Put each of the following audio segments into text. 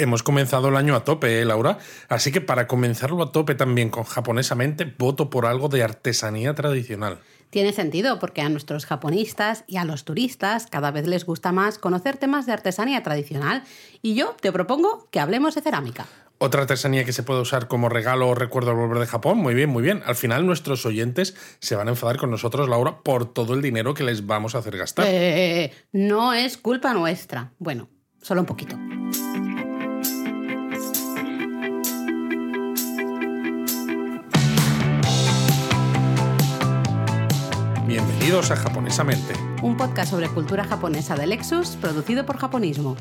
Hemos comenzado el año a tope, ¿eh, Laura? Así que para comenzarlo a tope también con japonesamente, voto por algo de artesanía tradicional. Tiene sentido porque a nuestros japonistas y a los turistas cada vez les gusta más conocer temas de artesanía tradicional y yo te propongo que hablemos de cerámica. Otra artesanía que se puede usar como regalo o recuerdo al volver de Japón. Muy bien, muy bien. Al final nuestros oyentes se van a enfadar con nosotros, Laura, por todo el dinero que les vamos a hacer gastar. Eh, no es culpa nuestra. Bueno, solo un poquito. Bienvenidos a Japonesamente. Un podcast sobre cultura japonesa de Lexus, producido por Japonismo.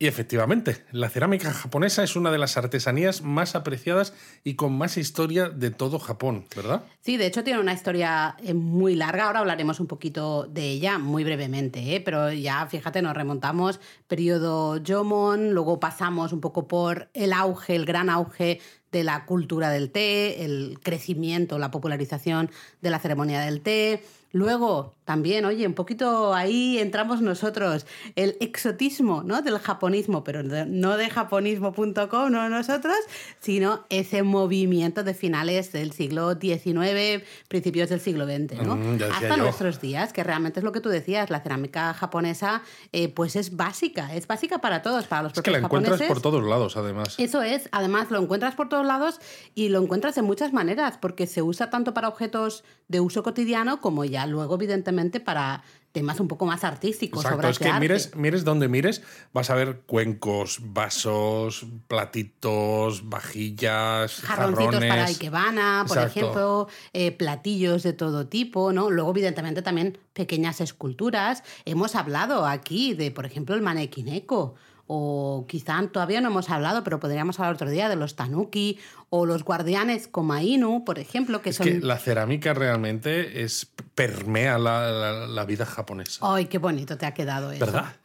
Y efectivamente, la cerámica japonesa es una de las artesanías más apreciadas y con más historia de todo Japón, ¿verdad? Sí, de hecho tiene una historia eh, muy larga. Ahora hablaremos un poquito de ella muy brevemente, ¿eh? pero ya fíjate, nos remontamos periodo Jomon, luego pasamos un poco por el auge, el gran auge de la cultura del té, el crecimiento, la popularización de la ceremonia del té. Luego, también, oye, un poquito ahí entramos nosotros, el exotismo ¿no? del japonismo, pero no de japonismo.com, no nosotros, sino ese movimiento de finales del siglo XIX, principios del siglo XX, ¿no? Mm, Hasta yo. nuestros días, que realmente es lo que tú decías, la cerámica japonesa eh, pues es básica, es básica para todos, para los Es que la encuentras japoneses. por todos lados, además. Eso es, además lo encuentras por todos lados y lo encuentras de muchas maneras, porque se usa tanto para objetos de uso cotidiano como ya luego, evidentemente, para temas un poco más artísticos, Exacto, es que arte. mires, mires donde mires, vas a ver cuencos, vasos, platitos, vajillas, Jarroncitos jarrones. para ikebana, por Exacto. ejemplo, eh, platillos de todo tipo, ¿no? Luego, evidentemente, también pequeñas esculturas. Hemos hablado aquí de, por ejemplo, el manequineco. O quizá todavía no hemos hablado, pero podríamos hablar otro día de los tanuki o los guardianes Komainu, por ejemplo, que Es son que la cerámica realmente es permea la, la- la vida japonesa. ¡Ay, qué bonito te ha quedado eso! ¿Verdad?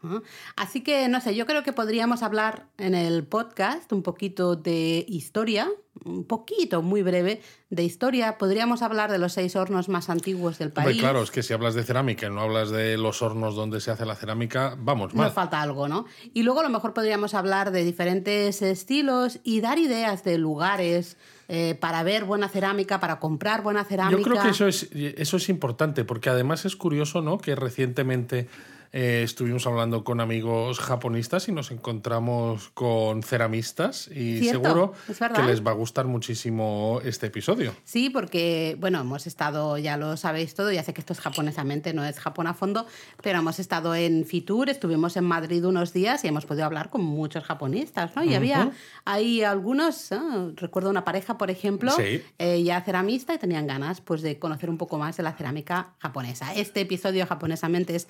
Así que, no sé, yo creo que podríamos hablar en el podcast un poquito de historia, un poquito, muy breve, de historia. Podríamos hablar de los seis hornos más antiguos del Hombre, país. claro, es que si hablas de cerámica y no hablas de los hornos donde se hace la cerámica, vamos mal. Nos falta algo, ¿no? Y luego a lo mejor podríamos hablar de diferentes estilos y dar ideas de lugares eh, para ver buena cerámica, para comprar buena cerámica. Yo creo que eso es, eso es importante, porque además es curioso, ¿no? Que recientemente eh, estuvimos hablando con amigos japonistas y nos encontramos con ceramistas y Cierto, seguro que les va a gustar muchísimo este episodio. Sí, porque, bueno, hemos estado, ya lo sabéis todo, ya sé que esto es japonesamente, no es Japón a fondo, pero hemos estado en Fitur, estuvimos en Madrid unos días y hemos podido hablar con muchos japonistas, ¿no? Y había ahí algunos, ¿no? recuerdo una pareja, por ejemplo, Sí. eh, ya ceramista y tenían ganas pues de conocer un poco más de la cerámica japonesa. Este episodio japonesamente es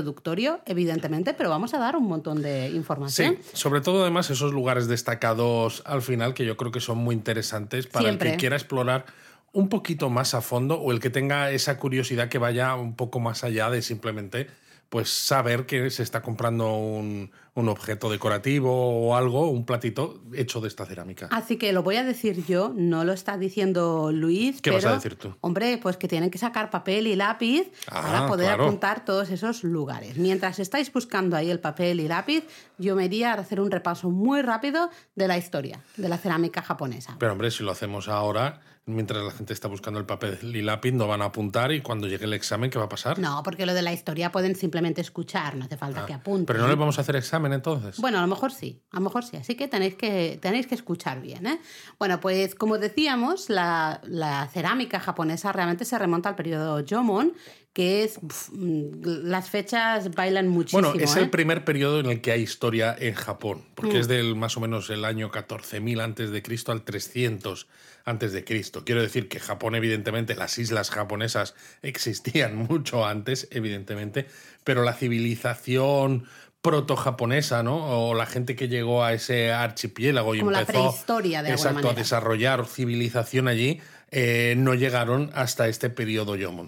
introductorio, evidentemente, pero vamos a dar un montón de información. Sí, sobre todo además esos lugares destacados al final que yo creo que son muy interesantes para el que quiera explorar un poquito más a fondo o el que tenga esa curiosidad que vaya un poco más allá de simplemente pues saber que se está comprando un, un objeto decorativo o algo, un platito hecho de esta cerámica. Así que lo voy a decir yo, no lo está diciendo Luis. ¿Qué vas a decir tú? Hombre, pues que tienen que sacar papel y lápiz Ah, para poder claro. apuntar todos esos lugares. Mientras estáis buscando ahí el papel y lápiz, yo me iría a hacer un repaso muy rápido de la historia de la cerámica japonesa. Pero hombre, si lo hacemos ahora, mientras la gente está buscando el papel y lápiz, no van a apuntar y cuando llegue el examen, ¿qué va a pasar? No, porque lo de la historia pueden simplemente escuchar, no hace falta que apunten. Ah, Pero no les vamos a hacer examen entonces. Bueno, a lo mejor sí, a lo mejor sí, así que tenéis que, tenéis que escuchar bien. ¿eh? Bueno, pues como decíamos, la, la cerámica japonesa realmente se remonta al periodo Jomon, que es. mm, las fechas bailan muchísimo. Bueno, es ¿eh? el primer periodo en el que hay historia en Japón, porque Mm. es del más o menos el año 14.000 antes de Cristo al 300 antes de Cristo. Quiero decir que Japón, evidentemente, las islas japonesas existían mucho antes, evidentemente, pero la civilización proto-japonesa, ¿no? O la gente que llegó a ese archipiélago y Como la empezó prehistoria, de exacto, a desarrollar civilización allí, eh, no llegaron hasta este periodo Yomon.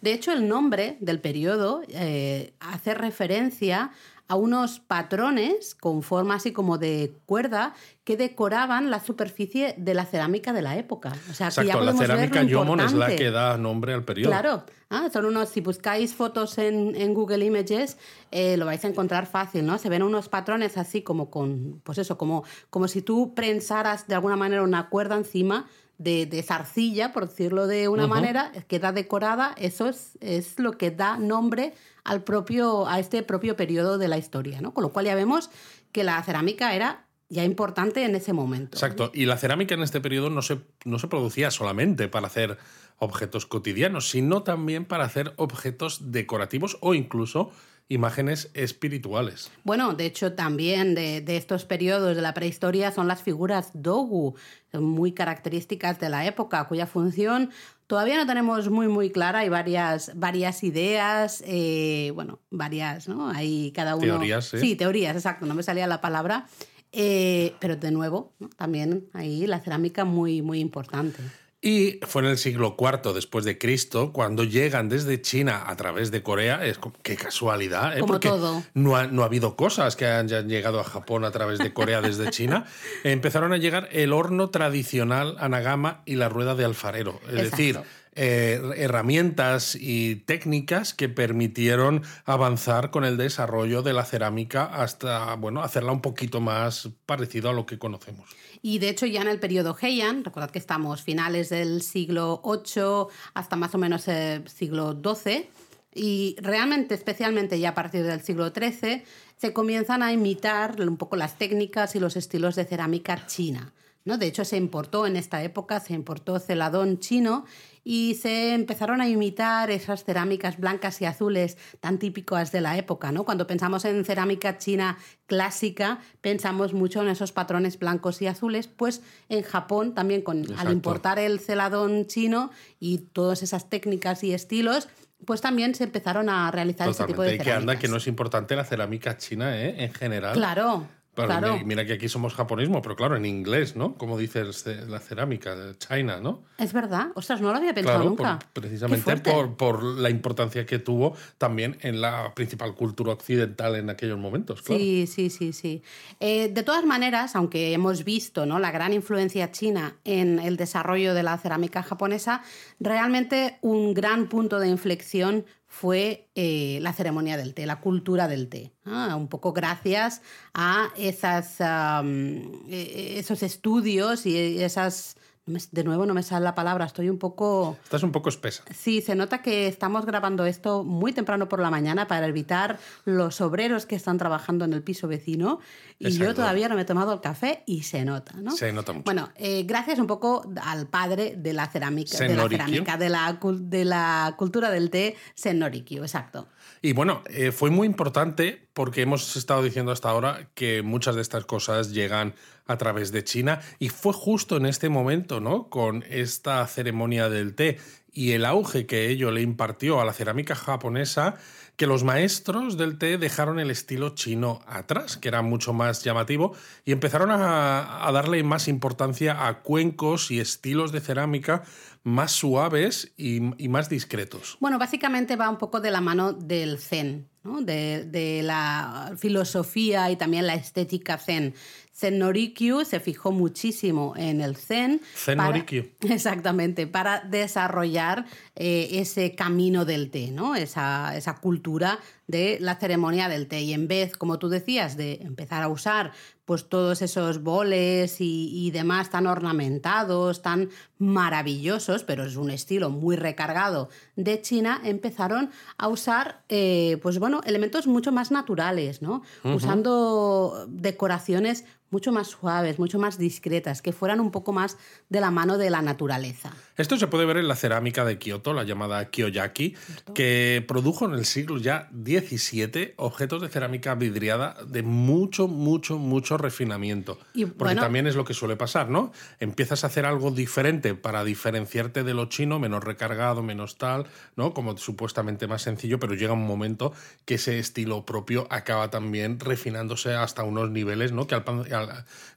De hecho, el nombre del periodo eh, hace referencia a unos patrones con forma así como de cuerda que decoraban la superficie de la cerámica de la época. O sea, que ya Exacto, la cerámica Yomon es la que da nombre al periodo. Claro, Ah, son unos, si buscáis fotos en, en Google Images, eh, lo vais a encontrar fácil, ¿no? Se ven unos patrones así como con, pues eso, como, como si tú prensaras de alguna manera una cuerda encima de, de esa arcilla, por decirlo de una manera, queda decorada, eso es, es lo que da nombre al propio, a este propio periodo de la historia, ¿no? Con lo cual ya vemos que la cerámica era ya importante en ese momento. Exacto. Y la cerámica en este periodo no se, no se producía solamente para hacer objetos cotidianos, sino también para hacer objetos decorativos o incluso imágenes espirituales. Bueno, de hecho, también de, de estos periodos de la prehistoria son las figuras dogu, muy características de la época, cuya función todavía no tenemos muy, muy clara. Hay varias, varias ideas, eh, bueno, varias, ¿no? Hay cada uno. Teorías, sí. Sí, teorías, exacto, no me salía la palabra. Eh, pero de nuevo, ¿no? también ahí la cerámica muy, muy importante. Y fue en el siglo IV después de Cristo cuando llegan desde China a través de Corea. Es como, qué casualidad, ¿eh? Como Porque todo. No, ha, no ha habido cosas que hayan llegado a Japón a través de Corea desde China. Empezaron a llegar el horno tradicional anagama y la rueda de alfarero. Es Exacto. decir, eh, herramientas y técnicas que permitieron avanzar con el desarrollo de la cerámica hasta, bueno, hacerla un poquito más parecido a lo que conocemos. Y de hecho ya en el periodo Heian, recordad que estamos finales del siglo VIII hasta más o menos el siglo XII, y realmente, especialmente ya a partir del siglo XIII, se comienzan a imitar un poco las técnicas y los estilos de cerámica china. ¿no? De hecho, se importó en esta época, se importó celadón chino y se empezaron a imitar esas cerámicas blancas y azules tan típicas de la época. ¿no? Cuando pensamos en cerámica china clásica, pensamos mucho en esos patrones blancos y azules, pues en Japón también con, al importar el celadón chino y todas esas técnicas y estilos, pues también se empezaron a realizar ese tipo de Totalmente. Y que anda, cerámicas. que no es importante la cerámica china, ¿eh? En general. Claro, Claro. mi- Mira que aquí somos japonismo, pero claro, en inglés, ¿no? Como dice el la cerámica, China, ¿no? Es verdad. Ostras, no lo había pensado Claro, nunca. por- precisamente por, por la importancia que tuvo también en la principal cultura occidental en aquellos momentos, claro. Sí, sí, sí, sí. Eh, de todas maneras, aunque hemos visto ¿no? la gran influencia china en el desarrollo de la cerámica japonesa, realmente un gran punto de inflexión fue eh, la ceremonia del té, la cultura del té. Un poco gracias a esas, eh, esos estudios y esas... De nuevo no me sale la palabra, estoy un poco... Estás un poco espesa. Sí, se nota que estamos grabando esto muy temprano por la mañana para evitar los obreros que están trabajando en el piso vecino. Y yo todavía no me he tomado el café y se nota, ¿no? Se nota mucho. Bueno, eh, gracias un poco al padre de la cerámica, de la cerámica, de la, de la cultura del té, Sennorikyu, exacto. Y bueno, eh, fue muy importante porque hemos estado diciendo hasta ahora que muchas de estas cosas llegan a través de China y fue justo en este momento, ¿no? Con esta ceremonia del té y el auge que ello le impartió a la cerámica japonesa, que los maestros del té dejaron el estilo chino atrás, que era mucho más llamativo, y empezaron a, a darle más importancia a cuencos y estilos de cerámica más suaves y, y más discretos. Bueno, básicamente va un poco de la mano del zen, ¿no? de, de la filosofía y también la estética zen. Zen Norikyu se fijó muchísimo en el zen. Zen para- Norikyu. Exactamente, para desarrollar eh, ese camino del té, ¿no? esa, esa cultura de la ceremonia del té. Y en vez, como tú decías, de empezar a usar pues todos esos boles y, y demás tan ornamentados, tan maravillosos, pero es un estilo muy recargado de China, empezaron a usar eh, pues bueno, elementos mucho más naturales, ¿no? Usando decoraciones mucho más suaves, mucho más discretas, que fueran un poco más de la mano de la naturaleza. Esto se puede ver en la cerámica de Kioto, la llamada Kiyoyaki, que produjo en el siglo ya XVII objetos de cerámica vidriada de mucho, mucho, mucho refinamiento. Y, Porque bueno- también es lo que suele pasar, ¿no? Empiezas a hacer algo diferente para diferenciarte de lo chino, menos recargado, menos tal, ¿no? Como supuestamente más sencillo, pero llega un momento que ese estilo propio acaba también refinándose hasta unos niveles, ¿no? Que al,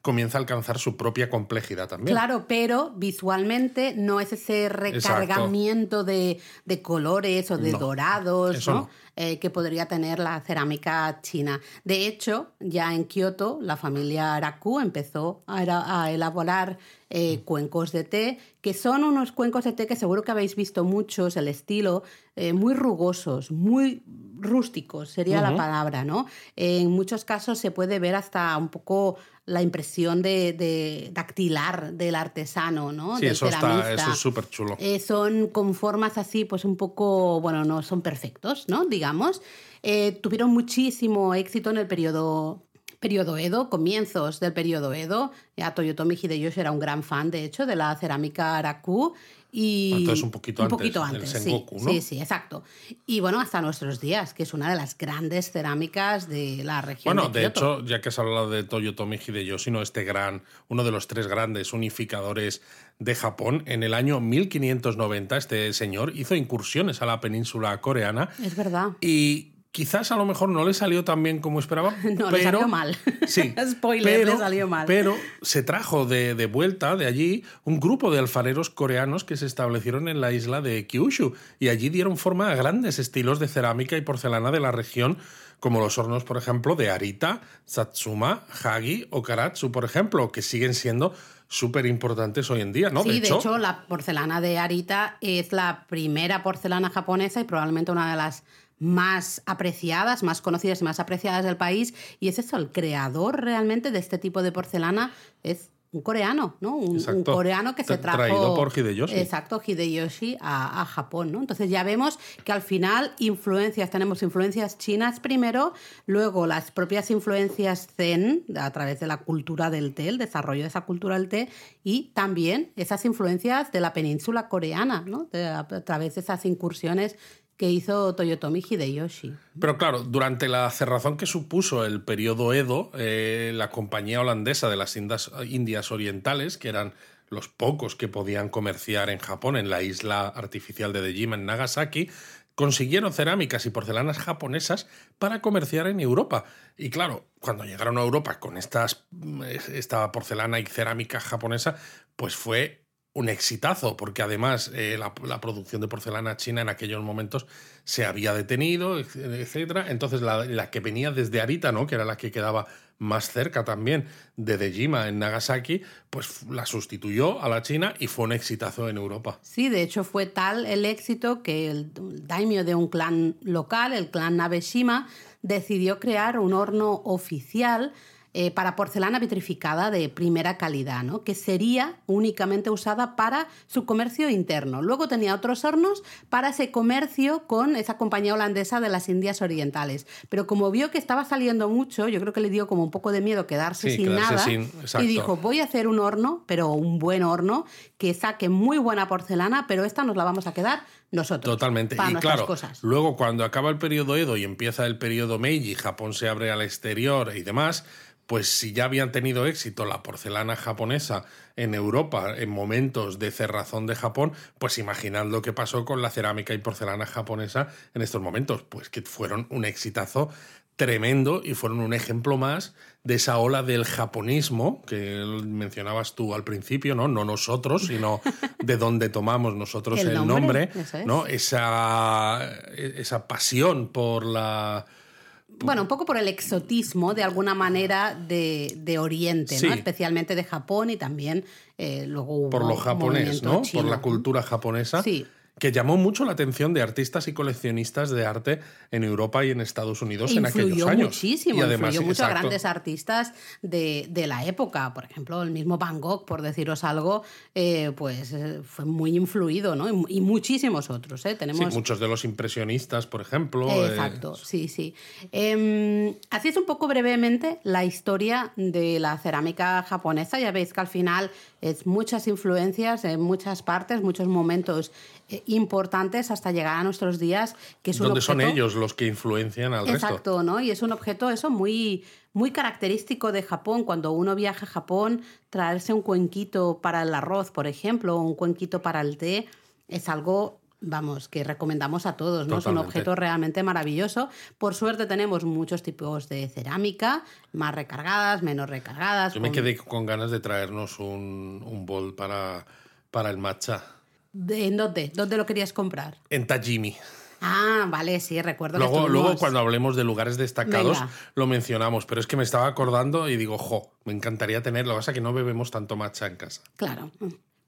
comienza a alcanzar su propia complejidad también. Claro, pero visualmente no es ese recargamiento de, colores o de dorados, ¿no? Eh, que podría tener la cerámica china. De hecho, ya en Kioto, la familia Araku empezó a, elaborar eh, cuencos de té, que son unos cuencos de té que seguro que habéis visto muchos, el estilo, eh, muy rugosos, muy rústicos, sería la palabra, ¿no? En muchos casos se puede ver hasta un poco la impresión de, dactilar del artesano, ¿no? Sí, eso, está, eso es súper chulo. Eh, son con formas así, pues un poco, bueno, no son perfectos, ¿no? Digamos. Eh, tuvieron muchísimo éxito en el periodo periodo Edo, comienzos del periodo Edo. Ya Toyotomi Hideyoshi era un gran fan, de hecho, de la cerámica Araku y Entonces un poquito un poquito antes Sengoku, sí, ¿no? sí, sí, exacto. Y bueno, hasta nuestros días, que es una de las grandes cerámicas de la región. Bueno, de, hecho, ya que has hablado de Toyotomi Hideyoshi, ¿no? este gran, uno de los tres grandes unificadores de Japón, en el año 1590 este señor hizo incursiones a la península coreana. Es verdad. Y quizás a lo mejor no le salió tan bien como esperaba. no, pero, le salió mal. Sí. Spoiler, le salió mal. Pero se trajo de, de, vuelta de allí un grupo de alfareros coreanos que se establecieron en la isla de Kyushu y allí dieron forma a grandes estilos de cerámica y porcelana de la región como los hornos, por ejemplo, de Arita, Satsuma, Hagi o Karatsu, por ejemplo, que siguen siendo súper importantes hoy en día, ¿no? Sí, de hecho, la porcelana de Arita es la primera porcelana japonesa y probablemente una de las más apreciadas, más conocidas y más apreciadas del país. Y es eso, el creador realmente de este tipo de porcelana es un coreano, ¿no? Un, coreano que se trajo. Traído por Hideyoshi. Exacto, Hideyoshi a, a, Japón, ¿no? Entonces ya vemos que al final influencias, tenemos influencias chinas primero, luego las propias influencias zen a través de la cultura del té, el desarrollo de esa cultura del té, y también esas influencias de la península coreana, ¿no? a través de esas incursiones que hizo Toyotomi Hideyoshi. Pero claro, durante la cerrazón que supuso el periodo Edo, eh, la compañía holandesa de las Indias Orientales, que eran los pocos que podían comerciar en Japón, en la isla artificial de Dejima, en Nagasaki, consiguieron cerámicas y porcelanas japonesas para comerciar en Europa. Y claro, cuando llegaron a Europa con estas, esta porcelana y cerámica japonesa, pues fue un exitazo, porque además eh, la, producción de porcelana china en aquellos momentos se había detenido, etc. Entonces la, que venía desde Arita, ¿no? que era la que quedaba más cerca también de Dejima en Nagasaki, pues la sustituyó a la China y fue un exitazo en Europa. Sí, de hecho fue tal el éxito que el daimyo de un clan local, el clan Nabeshima, decidió crear un horno oficial eh, para porcelana vitrificada de primera calidad, ¿no? que sería únicamente usada para su comercio interno. Luego tenía otros hornos para ese comercio con esa compañía holandesa de las Indias Orientales. Pero como vio que estaba saliendo mucho, yo creo que le dio como un poco de miedo quedarse sin nada y dijo, voy a hacer un horno, pero un buen horno, que saque muy buena porcelana, pero esta nos la vamos a quedar nosotros. Totalmente. y claro, luego cuando acaba el periodo Edo y empieza el periodo Meiji, Japón se abre al exterior y demás, pues si ya habían tenido éxito la porcelana japonesa en Europa en momentos de cerrazón de Japón, pues imaginad lo que pasó con la cerámica y porcelana japonesa en estos momentos, pues que fueron un exitazo tremendo y fueron un ejemplo más de esa ola del japonismo que mencionabas tú al principio, ¿no? No nosotros, sino de dónde tomamos nosotros el, nombre, ¿no? Esa, esa pasión por la bueno, un poco por el exotismo, de alguna manera, de, Oriente, ¿no? especialmente de Japón y también eh, luego Por lo japonés, ¿no? Por la cultura japonesa. Sí que llamó mucho la atención de artistas y coleccionistas de arte en Europa y en Estados Unidos en aquellos años. Muchísimo, y además, influyó mucho a grandes artistas de, de, la época. Por ejemplo, el mismo Van Gogh, por deciros algo, eh, pues eh, fue muy influido, ¿no? Y, muchísimos otros, ¿eh? Tenemos... Sí, muchos de los impresionistas, por ejemplo. Exacto, sí, sí. Eh, así es un poco brevemente la historia de la cerámica japonesa. Ya veis que al final es muchas influencias en muchas partes, muchos momentos eh, importantes hasta llegar a nuestros días, que es un son ellos los que influencian al resto. Exacto, ¿no? Y es un objeto eso muy, muy característico de Japón. Cuando uno viaja a Japón, traerse un cuenquito para el arroz, por ejemplo, o un cuenquito para el té, es algo vamos, que recomendamos a todos, ¿no? Es un objeto realmente maravilloso. Por suerte tenemos muchos tipos de cerámica, más recargadas, menos recargadas. Yo me quedé con ganas de traernos un, un bol para, para el matcha ¿De- ¿En dónde? ¿Dónde lo querías comprar? en Tajimi. Ah, vale, sí, recuerdo que Luego, luego, estuvimos- cuando hablemos de lugares destacados, Venga. lo mencionamos, pero es que me estaba acordando y digo, jo, me encantaría tenerlo. Lo que pasa es que no bebemos tanto matcha en casa. Claro.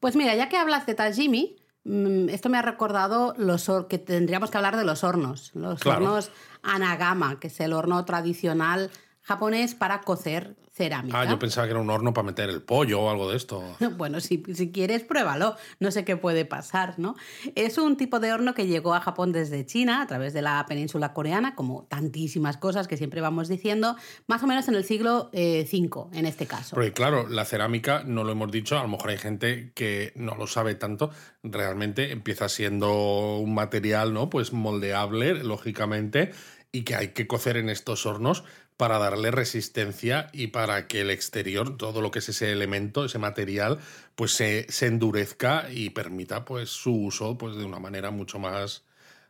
Pues mira, ya que hablas de Tajimi, esto me ha recordado los que tendríamos que hablar de los hornos. Los Claro. hornos Anagama, que es el horno tradicional japonés para cocer cerámica. Ah, yo pensaba que era un horno para meter el pollo o algo de esto. Bueno, si, si quieres, pruébalo. No sé qué puede pasar, ¿no? Es un tipo de horno que llegó a Japón desde China, a través de la península coreana, como tantísimas cosas que siempre vamos diciendo, más o menos en el siglo eh, V, en este caso. Porque claro, la cerámica, no lo hemos dicho, a lo mejor hay gente que no lo sabe tanto, realmente empieza siendo un material, ¿no? Pues moldeable, lógicamente, y que hay que cocer en estos hornos para darle resistencia y para que el exterior, todo lo que es ese elemento, ese material, pues se, se endurezca y permita pues su uso pues de una manera mucho más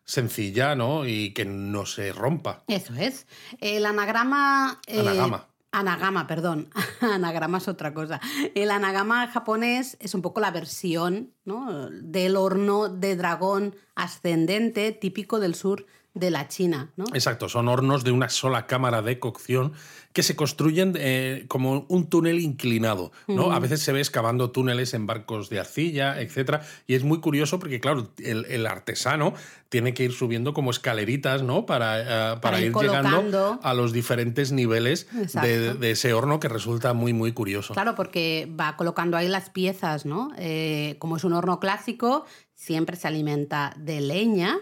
sencilla, ¿no? Y que no se rompa. Eso es. El anagrama... eh, Anagama. Anagama, perdón. Anagrama es otra cosa. El anagama japonés es un poco la versión ¿no? del horno de dragón ascendente típico del sur de la China. ¿no? Exacto, son hornos de una sola cámara de cocción que se construyen eh, como un túnel inclinado. ¿no? A veces se ve excavando túneles en barcos de arcilla, etcétera, y es muy curioso porque, claro, el, el artesano tiene que ir subiendo como escaleritas ¿no? para, eh, para, Para ir llegando a los diferentes niveles de ese horno que resulta muy, muy curioso. Claro, porque va colocando ahí las piezas, ¿no? Eh, como es un horno clásico, siempre se alimenta de leña.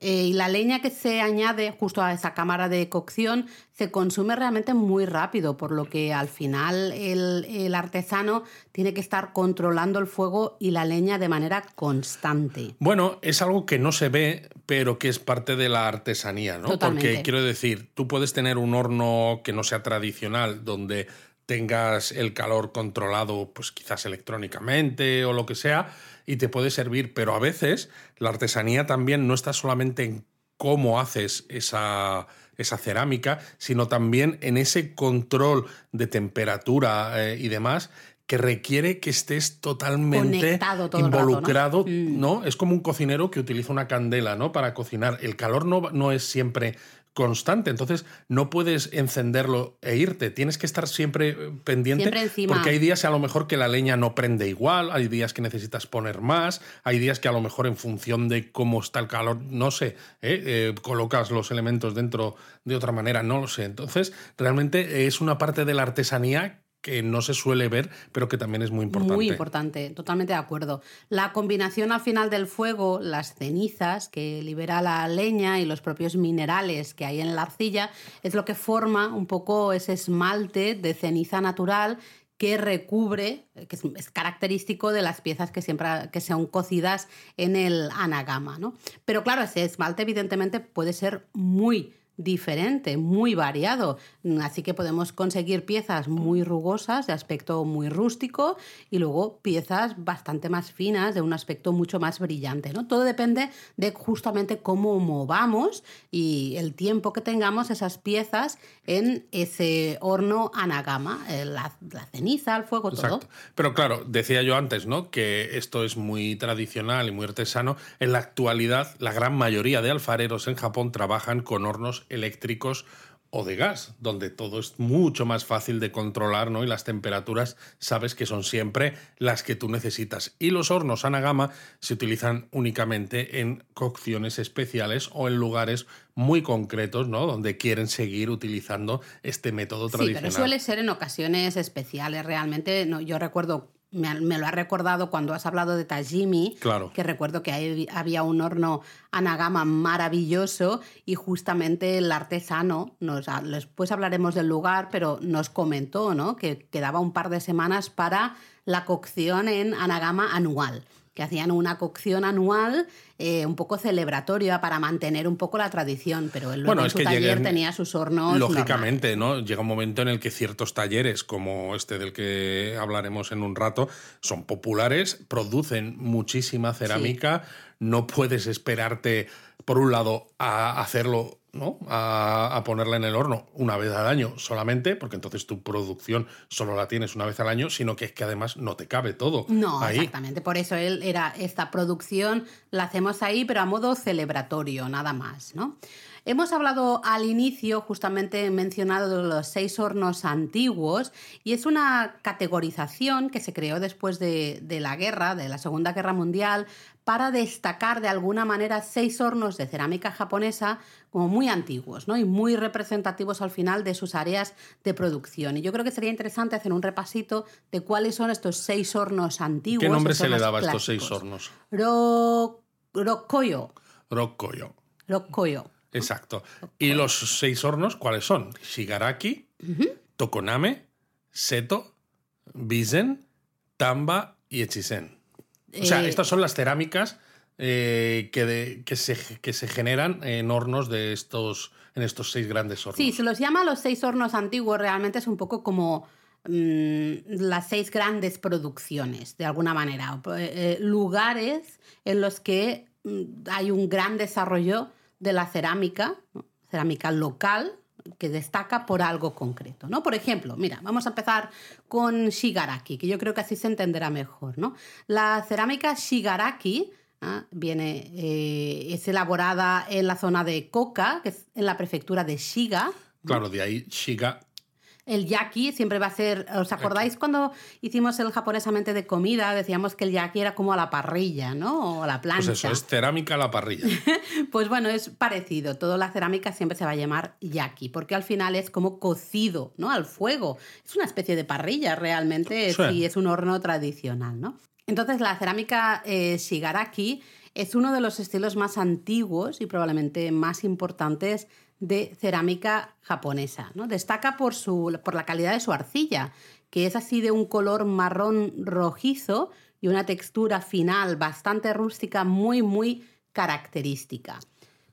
Eh, y la leña que se añade justo a esa cámara de cocción se consume realmente muy rápido, por lo que al final el, el artesano tiene que estar controlando el fuego y la leña de manera constante. Bueno, es algo que no se ve, pero que es parte de la artesanía, ¿no? Totalmente. Porque quiero decir, tú puedes tener un horno que no sea tradicional, donde tengas el calor controlado, pues quizás electrónicamente o lo que sea, y te puede servir, pero a veces la artesanía también no está solamente en cómo haces esa, esa cerámica, sino también en ese control de temperatura eh, y demás que requiere que estés totalmente todo rato, ¿no? involucrado, Mm. ¿no? Es como un cocinero que utiliza una candela, ¿no? Para cocinar. El calor no, no es siempre constante, entonces no puedes encenderlo e irte, tienes que estar siempre eh, pendiente Siempre encima. porque hay días a lo mejor que la leña no prende igual, hay días que necesitas poner más, hay días que a lo mejor en función de cómo está el calor, no sé, ¿eh? Eh, colocas los elementos dentro de otra manera, no lo sé. Entonces, realmente es una parte de la artesanía que no se suele ver, pero que también es muy importante. Muy importante, totalmente de acuerdo. La combinación al final del fuego, las cenizas que libera la leña y los propios minerales que hay en la arcilla, es lo que forma un poco ese esmalte de ceniza natural que recubre, que es, característico de las piezas que siempre que son cocidas en el anagama. ¿no? Pero claro, ese esmalte evidentemente puede ser muy diferente, muy variado. Así que podemos conseguir piezas muy rugosas, de aspecto muy rústico, y luego piezas bastante más finas, de un aspecto mucho más brillante. ¿no? Todo depende de justamente cómo movamos y el tiempo que tengamos esas piezas en ese horno anagama, eh, la, ceniza, el fuego, todo. Pero claro, decía yo antes, ¿no? Que esto es muy tradicional y muy artesano. En la actualidad, la gran mayoría de alfareros en Japón trabajan con hornos eléctricos o de gas, donde todo es mucho más fácil de controlar, ¿no? Y las temperaturas sabes que son siempre las que tú necesitas. Y los hornos Anagama se utilizan únicamente en cocciones especiales o en lugares muy concretos, ¿no? Donde quieren seguir utilizando este método Sí, tradicional. pero suele ser en ocasiones especiales. Realmente, no, yo recuerdo, me, me lo ha recordado cuando has hablado de Tajimi, Claro. que recuerdo que ahí había un horno anagama maravilloso y justamente el artesano, nos, después hablaremos del lugar, pero nos comentó ¿no? que quedaba un par de semanas para la cocción en anagama anual que hacían una cocción anual eh, un poco celebratoria para mantener un poco la tradición, pero él luego Bueno, en es su que taller lleguen- tenía sus hornos. Lógicamente, ¿no? Llega un momento en el que ciertos talleres, como este del que hablaremos en un rato, son populares, producen muchísima cerámica, no puedes esperarte, por un lado, a hacerlo, ¿no? A, a ponerla en el horno una vez al año solamente, porque entonces tu producción solo la tienes una vez al año, sino que es que además no te cabe todo No, ahí. exactamente. Por eso él era esta producción, la hacemos ahí, pero a modo celebratorio, nada más, ¿no? Hemos hablado al inicio, justamente he mencionado los seis hornos antiguos, y es una categorización que se creó después de, de la guerra, de la Segunda Guerra Mundial, para destacar de alguna manera seis hornos de cerámica japonesa como muy antiguos ¿no? y muy representativos al final de sus áreas de producción. Y yo creo que sería interesante hacer un repasito de cuáles son estos seis hornos antiguos. ¿Qué nombre se le daba a estos seis hornos? Ro... Rokoyo. Rokkoyo. Rokoyo. Exacto. ¿Y los seis hornos cuáles son? Shigaraki, Tokoname, Seto, Bizen, Tamba y Echizen. O sea, Eh, estas son las cerámicas eh, que, de- que, se, que se generan en hornos de estos, en estos seis grandes hornos. Sí, se los llama los seis hornos antiguos, realmente es un poco como las seis grandes producciones, de alguna manera. Eh, eh, lugares en los que mm, hay un gran desarrollo de la cerámica, cerámica local, que destaca por algo concreto, ¿no? Por ejemplo, mira, vamos a empezar con Shigaraki, que yo creo que así se entenderá mejor, ¿no? La cerámica Shigaraki ¿ah? viene, eh, es elaborada en la zona de Koka, que es en la prefectura de Shiga. Claro, de ahí Shiga. El yaki siempre va a ser. ¿Os acordáis cuando hicimos el japonesamente de comida? Decíamos que el yaki era como a la parrilla, ¿no? O a la plancha. Pues eso, es cerámica a la parrilla. Pues bueno, es parecido. Toda la cerámica siempre se va a llamar yaki, porque al final es como cocido, ¿no? Al fuego. Es una especie de parrilla realmente, Sí. si es un horno tradicional, ¿no? Entonces la cerámica eh, shigaraki es uno de los estilos más antiguos y probablemente más importantes de cerámica japonesa. ¿no? Destaca por, su, por la calidad de su arcilla, que es así de un color marrón rojizo y una textura final bastante rústica, muy, muy característica.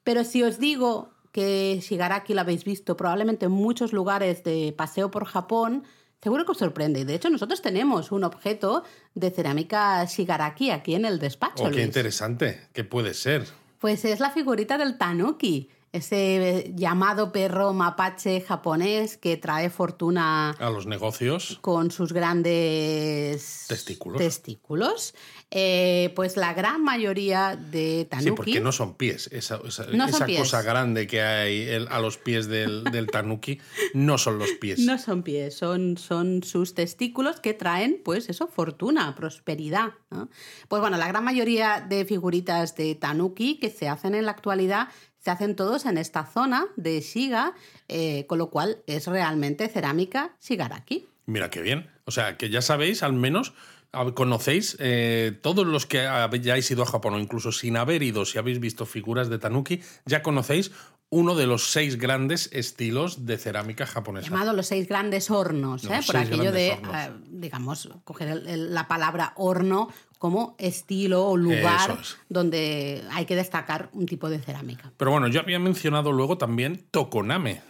Pero si os digo que Shigaraki lo habéis visto probablemente en muchos lugares de paseo por Japón, seguro que os sorprende. De hecho, nosotros tenemos un objeto de cerámica Shigaraki aquí en el despacho. Oh, qué Luis. interesante. ¿Qué puede ser? Pues es la figurita del tanuki, ese llamado perro mapache japonés que trae fortuna A los negocios. con sus grandes Testículos. testículos. Eh, pues la gran mayoría de tanuki. Sí, porque no son pies. Esa, esa- No son esa pies. cosa grande que hay el- a los pies del, del tanuki no son los pies. No son pies, son, son sus testículos que traen, pues eso, fortuna, prosperidad. ¿no? Pues bueno, la gran mayoría de figuritas de Tanuki que se hacen en la actualidad se hacen todos en esta zona de Shiga, eh, con lo cual es realmente cerámica Shigaraki. Mira qué bien. O sea, que ya sabéis, al menos conocéis eh, todos los que hayáis ido a Japón o incluso sin haber ido, si habéis visto figuras de tanuki, ya conocéis uno de los seis grandes estilos de cerámica japonesa. Llamado los seis grandes hornos, ¿eh? por aquello de, eh, digamos, coger el- el- la palabra horno como estilo o lugar es. donde hay que destacar un tipo de cerámica. Pero bueno, yo había mencionado luego también tokoname,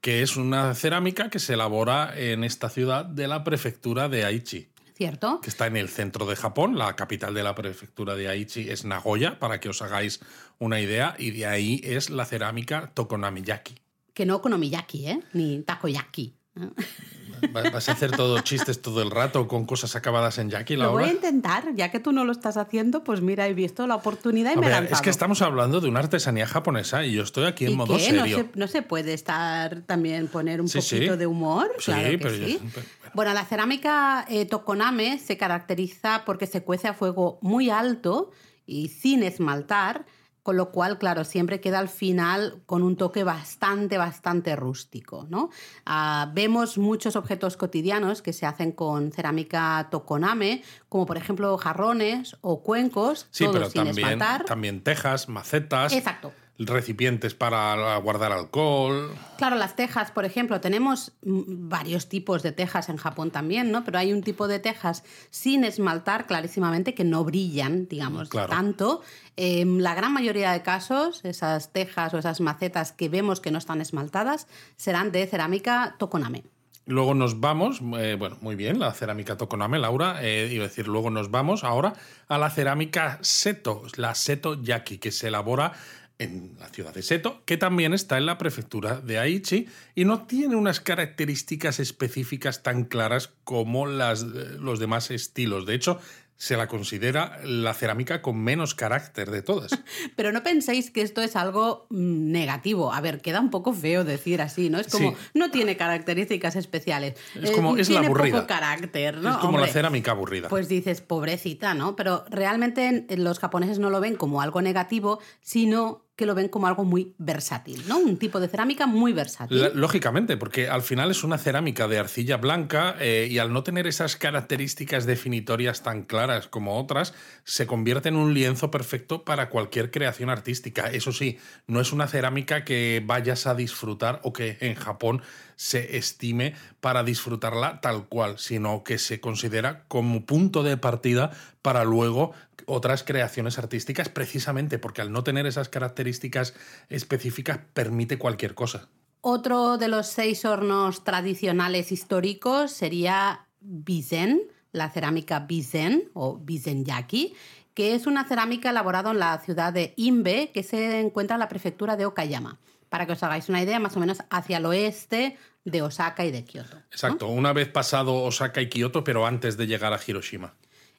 que es una cerámica que se elabora en esta ciudad de la prefectura de Aichi. ¿Cierto? que está en el centro de Japón. La capital de la prefectura de Aichi es Nagoya, para que os hagáis una idea, y de ahí es la cerámica Tokonamiyaki. Que no okonomiyaki, ¿eh? Ni takoyaki. Va- ¿Vas a hacer todo chistes todo el rato con cosas acabadas en yaki, Lo voy a intentar, ya que tú no lo estás haciendo, pues mira, he visto la oportunidad y A me he ver, lanzado. es que estamos hablando de una artesanía japonesa y yo estoy aquí en ¿Y modo qué? ¿No serio. se, no se puede estar también poner un Sí, sí. poquito de humor? Sí, claro que pero yo- sí. pero- Bueno, la cerámica eh, tokoname se caracteriza porque se cuece a fuego muy alto y sin esmaltar, con lo cual, claro, siempre queda al final con un toque bastante, bastante rústico. ¿no? Ah, vemos muchos objetos cotidianos que se hacen con cerámica tokoname, como por ejemplo jarrones o cuencos, Sí, todos pero sin también, también tejas, macetas. Exacto. Recipientes para guardar alcohol. Claro, las tejas, por ejemplo, tenemos varios tipos de tejas en Japón también, ¿no? Pero hay un tipo de tejas sin esmaltar clarísimamente que no brillan, digamos, tanto. En la gran mayoría de casos, esas tejas o esas macetas que vemos que no están esmaltadas serán de cerámica tokoname. Luego nos vamos, eh, bueno, muy bien, la cerámica Tokoname, Laura, eh, iba a decir, luego nos vamos ahora a la cerámica Seto, la Seto Yaki, que se elabora en la ciudad de Seto, que también está en la prefectura de Aichi y no tiene unas características específicas tan claras como las, eh, los demás estilos. De hecho, se la considera la cerámica con menos carácter de todas. Pero no penséis que esto es algo mm, negativo. A ver, queda un poco feo decir así, ¿no? Es como, no tiene características especiales. Es como, eh, es la aburrida. Poco carácter, ¿no? Es como la cerámica aburrida. Pues dices, pobrecita, ¿no? Pero realmente los japoneses no lo ven como algo negativo, sino que lo ven como algo muy versátil, ¿no? Un tipo de cerámica muy versátil. Lógicamente, porque al final es una cerámica de arcilla blanca eh, y al no tener esas características definitorias tan claras como otras, se convierte en un lienzo perfecto para cualquier creación artística. Eso sí, no es una cerámica que vayas a disfrutar o que en Japón se estime para disfrutarla tal cual, sino que se considera como punto de partida para luego otras creaciones artísticas, precisamente porque al no tener esas características específicas permite cualquier cosa. Otro de los seis hornos tradicionales históricos sería Bizen, la cerámica Bizen o Bizenyaki, que es una cerámica elaborada en la ciudad de Imbe, que se encuentra en la prefectura de Okayama. Para que os hagáis una idea, más o menos hacia el oeste de Osaka y de Kioto. Exacto, una vez pasado Osaka y Kioto, pero antes de llegar a Hiroshima.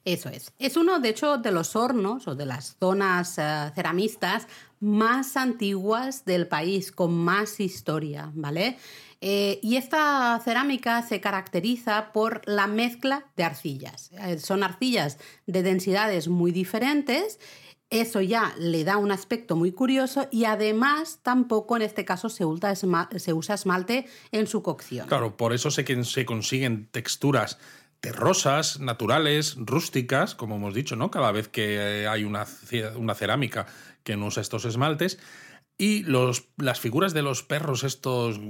Eso es. Es uno, de hecho, de los hornos o de las zonas eh, ceramistas más antiguas del país, con más historia, ¿vale? Eh, y esta cerámica se caracteriza por la mezcla de arcillas. Eh, son arcillas de densidades muy diferentes. Eso ya le da un aspecto muy curioso y además tampoco en este caso se, usa esmalte en su cocción. Claro, por eso se, se consiguen texturas terrosas, naturales, rústicas, como hemos dicho, ¿no? Cada vez que hay una, una cerámica que no usa estos esmaltes. Y los, las figuras de los perros, estos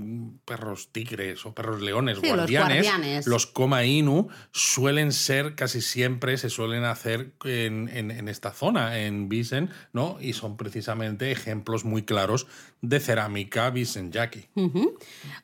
perros tigres o perros leones, guardianes, los, Koma Inu, suelen ser casi siempre, se suelen hacer en, esta zona, en Bisen, ¿no? Y son precisamente ejemplos muy claros de cerámica Bisenyaki.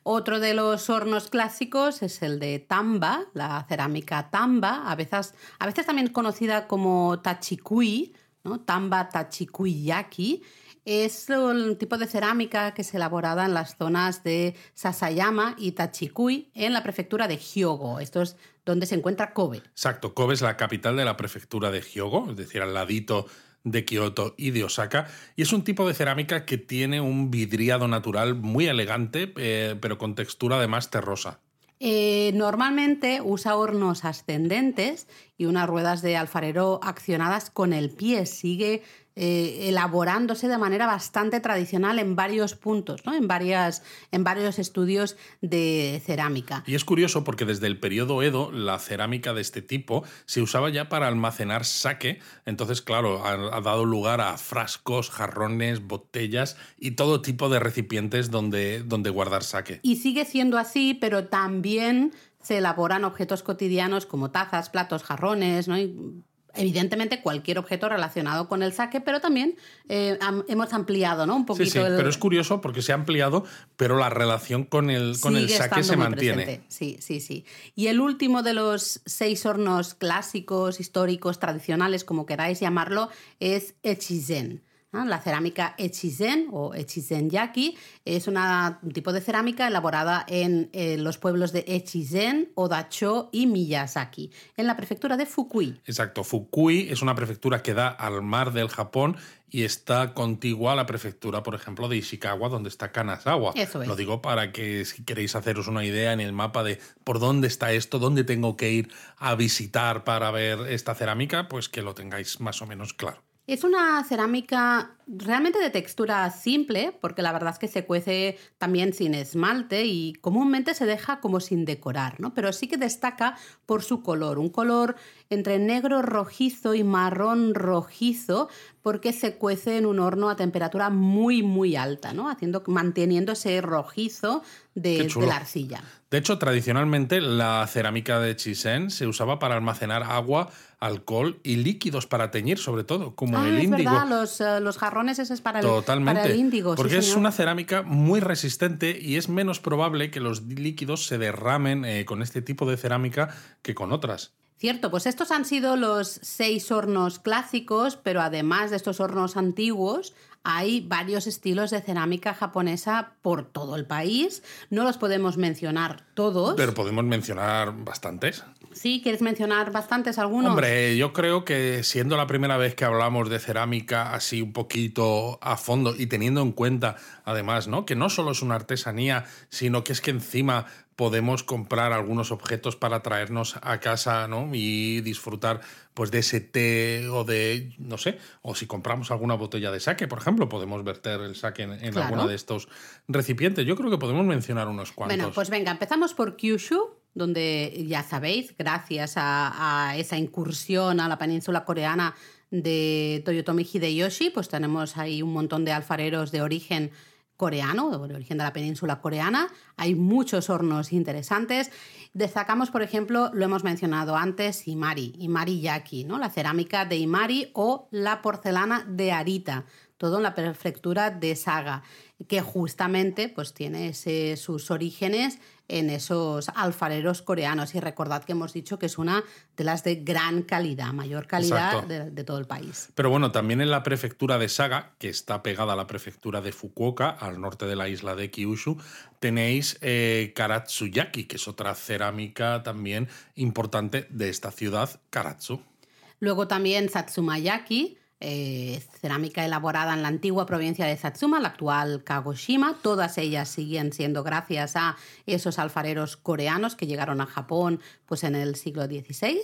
Otro de los hornos clásicos es el de Tamba, la cerámica Tamba, a veces, a veces también conocida como Tachikui, ¿no? Tamba Tachikui Yaki es un tipo de cerámica que se elaborada en las zonas de Sasayama y Tachikui en la prefectura de Hyogo. Esto es donde se encuentra Kobe. Exacto, Kobe es la capital de la prefectura de Hyogo, es decir, al ladito de Kioto y de Osaka. Y es un tipo de cerámica que tiene un vidriado natural muy elegante, eh, pero con textura además terrosa. Eh, normalmente usa hornos ascendentes y unas ruedas de alfarero accionadas con el pie. Sigue eh, elaborándose de manera bastante tradicional en varios puntos, ¿no? en, varias, en varios estudios de cerámica. Y es curioso porque desde el periodo Edo la cerámica de este tipo se usaba ya para almacenar sake, entonces claro, ha, dado lugar a frascos, jarrones, botellas y todo tipo de recipientes donde, donde guardar sake. Y sigue siendo así, pero también se elaboran objetos cotidianos como tazas, platos, jarrones, ¿no? Evidentemente cualquier objeto relacionado con el saque, pero también eh, hemos ampliado ¿no? un poquito. Sí, sí, pero es curioso porque se ha ampliado, pero la relación con el, con el saque se mantiene. Sí, sí, sí. Y el último de los seis hornos clásicos, históricos, tradicionales, como queráis llamarlo, es Echizen. La cerámica Echizen o Echizen Yaki es un tipo de cerámica elaborada en eh, los pueblos de Echizen, Odacho y Miyazaki, en la prefectura de Fukui. Exacto, Fukui es una prefectura que da al mar del Japón y está contigua a la prefectura, por ejemplo, de Ishikawa, donde está Kanazawa. Eso es. Lo digo para que si queréis haceros una idea en el mapa de por dónde está esto, dónde tengo que ir a visitar para ver esta cerámica, pues que lo tengáis más o menos claro. Es una cerámica realmente de textura simple, porque la verdad es que se cuece también sin esmalte y comúnmente se deja como sin decorar, ¿no? Pero sí que destaca por su color, un color entre negro rojizo y marrón rojizo, porque se cuece en un horno a temperatura muy, muy alta, ¿no? Haciendo, manteniendo ese rojizo de, la arcilla. De hecho, tradicionalmente la cerámica de Chisen se usaba para almacenar agua, alcohol y líquidos para teñir, sobre todo, como ah, el es índigo. Verdad, los, eh, los jarrones ese es para el, Totalmente, para el índigo. Porque sí, es una cerámica muy resistente y es menos probable que los líquidos se derramen eh, con este tipo de cerámica que con otras. Cierto, pues estos han sido los seis hornos clásicos, pero además de estos hornos antiguos, hay varios estilos de cerámica japonesa por todo el país. No los podemos mencionar todos. Pero podemos mencionar bastantes. Sí, ¿quieres mencionar bastantes algunos? Hombre, yo creo que siendo la primera vez que hablamos de cerámica así un poquito a fondo y teniendo en cuenta además, ¿no? Que no solo es una artesanía, sino que es que encima podemos comprar algunos objetos para traernos a casa, ¿no? Y disfrutar pues de ese té o de, no sé, o si compramos alguna botella de sake, por ejemplo, podemos verter el sake en, en alguno de estos recipientes. Yo creo que podemos mencionar unos cuantos. Bueno, pues venga, empezamos por Kyushu, donde ya sabéis, gracias a, esa incursión a la península coreana de Toyotomi Hideyoshi, pues tenemos ahí un montón de alfareros de origen coreano, de origen de la península coreana. Hay muchos hornos interesantes. Destacamos, por ejemplo, lo hemos mencionado antes, Imari, Imari Yaki, ¿no? la cerámica de Imari o la porcelana de Arita, todo en la prefectura de Saga, que justamente pues, tiene sus orígenes en esos alfareros coreanos. Y recordad que hemos dicho que es una de las de gran calidad, mayor calidad de, todo el país. Pero bueno, también en la prefectura de Saga, que está pegada a la prefectura de Fukuoka, al norte de la isla de Kyushu, tenéis eh, Karatsuyaki, que es otra cerámica también importante de esta ciudad, Karatsu. Luego también Satsumayaki, eh, cerámica elaborada en la antigua provincia de Satsuma, la actual Kagoshima. Todas ellas siguen siendo gracias a esos alfareros coreanos que llegaron a Japón pues, en el siglo XVI.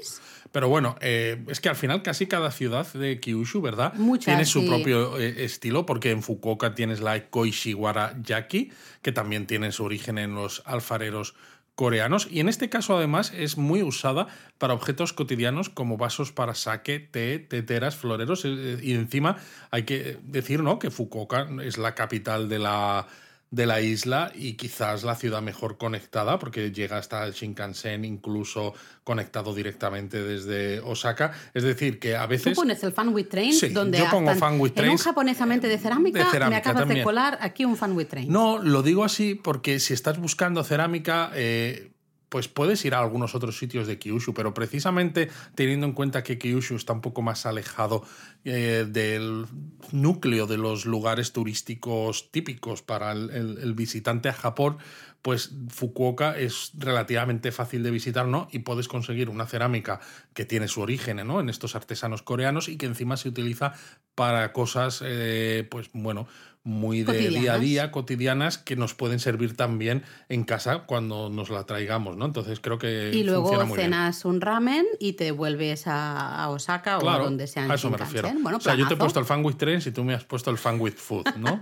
Pero bueno, eh, es que al final casi cada ciudad de Kyushu, ¿verdad? tiene su propio eh, estilo, porque en Fukuoka tienes la Koishiwara Yaki, que también tiene su origen en los alfareros coreanos y en este caso además es muy usada para objetos cotidianos como vasos para saque, té, teteras, floreros eh, y encima hay que decir ¿no? que Fukuoka es la capital de la de la isla y quizás la ciudad mejor conectada, porque llega hasta el Shinkansen, incluso conectado directamente desde Osaka. Es decir, que a veces. Tú pones el Fan with Train, sí, donde yo pongo Fan with En un japonesamente de cerámica, me acabas de colar aquí un Fan with Train. No, lo digo así porque si estás buscando cerámica. Eh, pues puedes ir a algunos otros sitios de Kyushu, pero precisamente teniendo en cuenta que Kyushu está un poco más alejado eh, del núcleo de los lugares turísticos típicos para el, visitante a Japón, pues Fukuoka es relativamente fácil de visitar, ¿no? Y puedes conseguir una cerámica que tiene su origen ¿no? en estos artesanos coreanos y que encima se utiliza para cosas, eh, pues bueno, muy de día a día, cotidianas, que nos pueden servir también en casa cuando nos la traigamos, ¿no? Entonces creo que. Y luego cenas un ramen y te vuelves a, Osaka o a donde sea. A eso me refiero. o sea, yo te he puesto el fan with trains y tú me has puesto el fan with food, ¿no?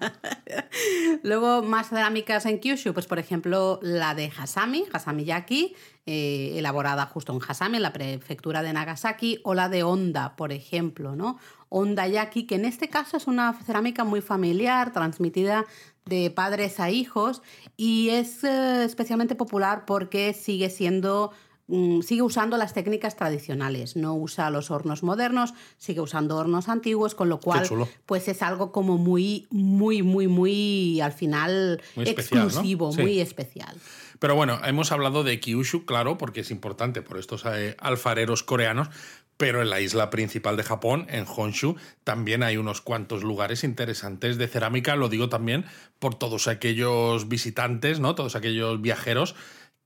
luego, más cerámicas en Kyushu, pues por ejemplo, la de Hasami, Hasami Yaki, eh, elaborada justo en Hasami, en la prefectura de Nagasaki, o la de Onda, por ejemplo, ¿no? Ondayaki, que en este caso es una cerámica muy familiar, transmitida de padres a hijos y es eh, especialmente popular porque sigue siendo mm, sigue usando las técnicas tradicionales, no usa los hornos modernos, sigue usando hornos antiguos, con lo cual pues es algo como muy muy muy muy al final exclusivo, muy especial. Pero bueno, hemos hablado de Kyushu, claro, porque es importante por estos eh, alfareros coreanos, pero en la isla principal de Japón, en Honshu, también hay unos cuantos lugares interesantes de cerámica. Lo digo también por todos aquellos visitantes, ¿no? Todos aquellos viajeros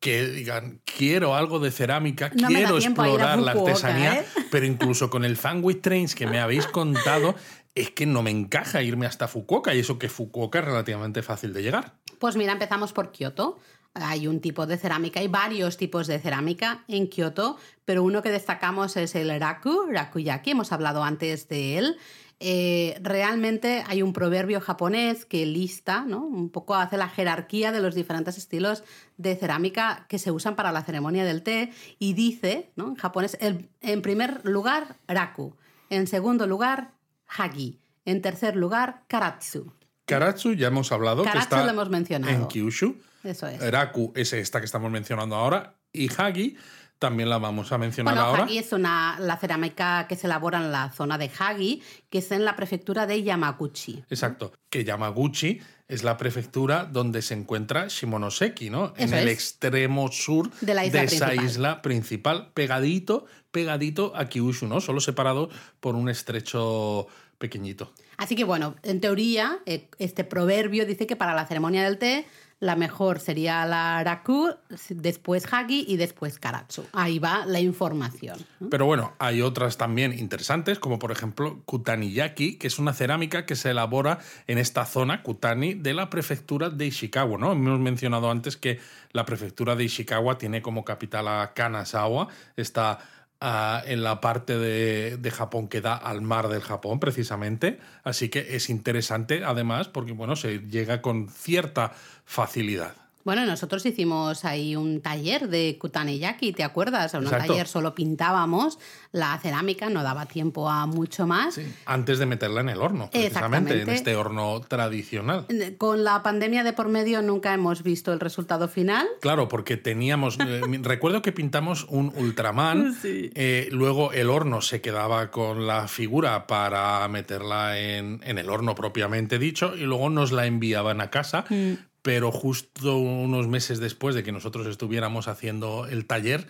que digan, quiero algo de cerámica, quiero explorar la artesanía, ¿eh? pero incluso con el Fan with Trains que me habéis contado, es que no me encaja irme hasta Fukuoka y eso que Fukuoka es relativamente fácil de llegar. Pues mira, empezamos por Kioto. Hay un tipo de cerámica, hay varios tipos de cerámica en Kioto, pero uno que destacamos es el raku, rakuyaki, hemos hablado antes de él. Eh, realmente hay un proverbio japonés que lista, ¿no? un poco hace la jerarquía de los diferentes estilos de cerámica que se usan para la ceremonia del té y dice, ¿no? en japonés, en primer lugar, raku, en segundo lugar, hagi, en tercer lugar, karatsu. Karatsu ya hemos hablado Karatsu que está lo hemos mencionado. en Kyushu. Eso es. Raku es esta que estamos mencionando ahora y Hagi también la vamos a mencionar Bueno, ahora. Hagi es una, la cerámica que se elabora en la zona de Hagi, que es en la prefectura de Yamaguchi. Exacto, que Yamaguchi es la prefectura donde se encuentra Shimonoseki, ¿no? en el es. extremo sur De la isla esa principal. isla principal, pegadito, pegadito a Kyushu, ¿no? Solo separado por un estrecho pequeñito. Así que bueno, en teoría, eh, este proverbio dice que para la ceremonia del té la mejor sería la raku, después hagi y después karatsu. Ahí va la información. Pero bueno, hay otras también interesantes, como por ejemplo Kutaniyaki, que es una cerámica que se elabora en esta zona, Kutani, de la prefectura de Ishikawa. ¿no? Hemos mencionado antes que la prefectura de Ishikawa tiene como capital a Kanazawa, está ah, en la parte de, de Japón que da al mar del Japón, precisamente. Así que es interesante, además, porque bueno, se llega con cierta facilidad. Bueno, nosotros hicimos ahí un taller de kutaneyaki, ¿te acuerdas? Un Exacto. taller solo pintábamos la cerámica, no daba tiempo a mucho más. Antes de meterla en el horno, precisamente, en este horno tradicional. Con la pandemia de por medio nunca hemos visto el resultado final. Claro, porque teníamos. eh, recuerdo que pintamos un Ultraman. Sí. eh, luego el horno se quedaba con la figura para meterla en, en el horno propiamente dicho. Y luego nos la enviaban a casa. Mm. Pero justo unos meses después de que nosotros estuviéramos haciendo el taller,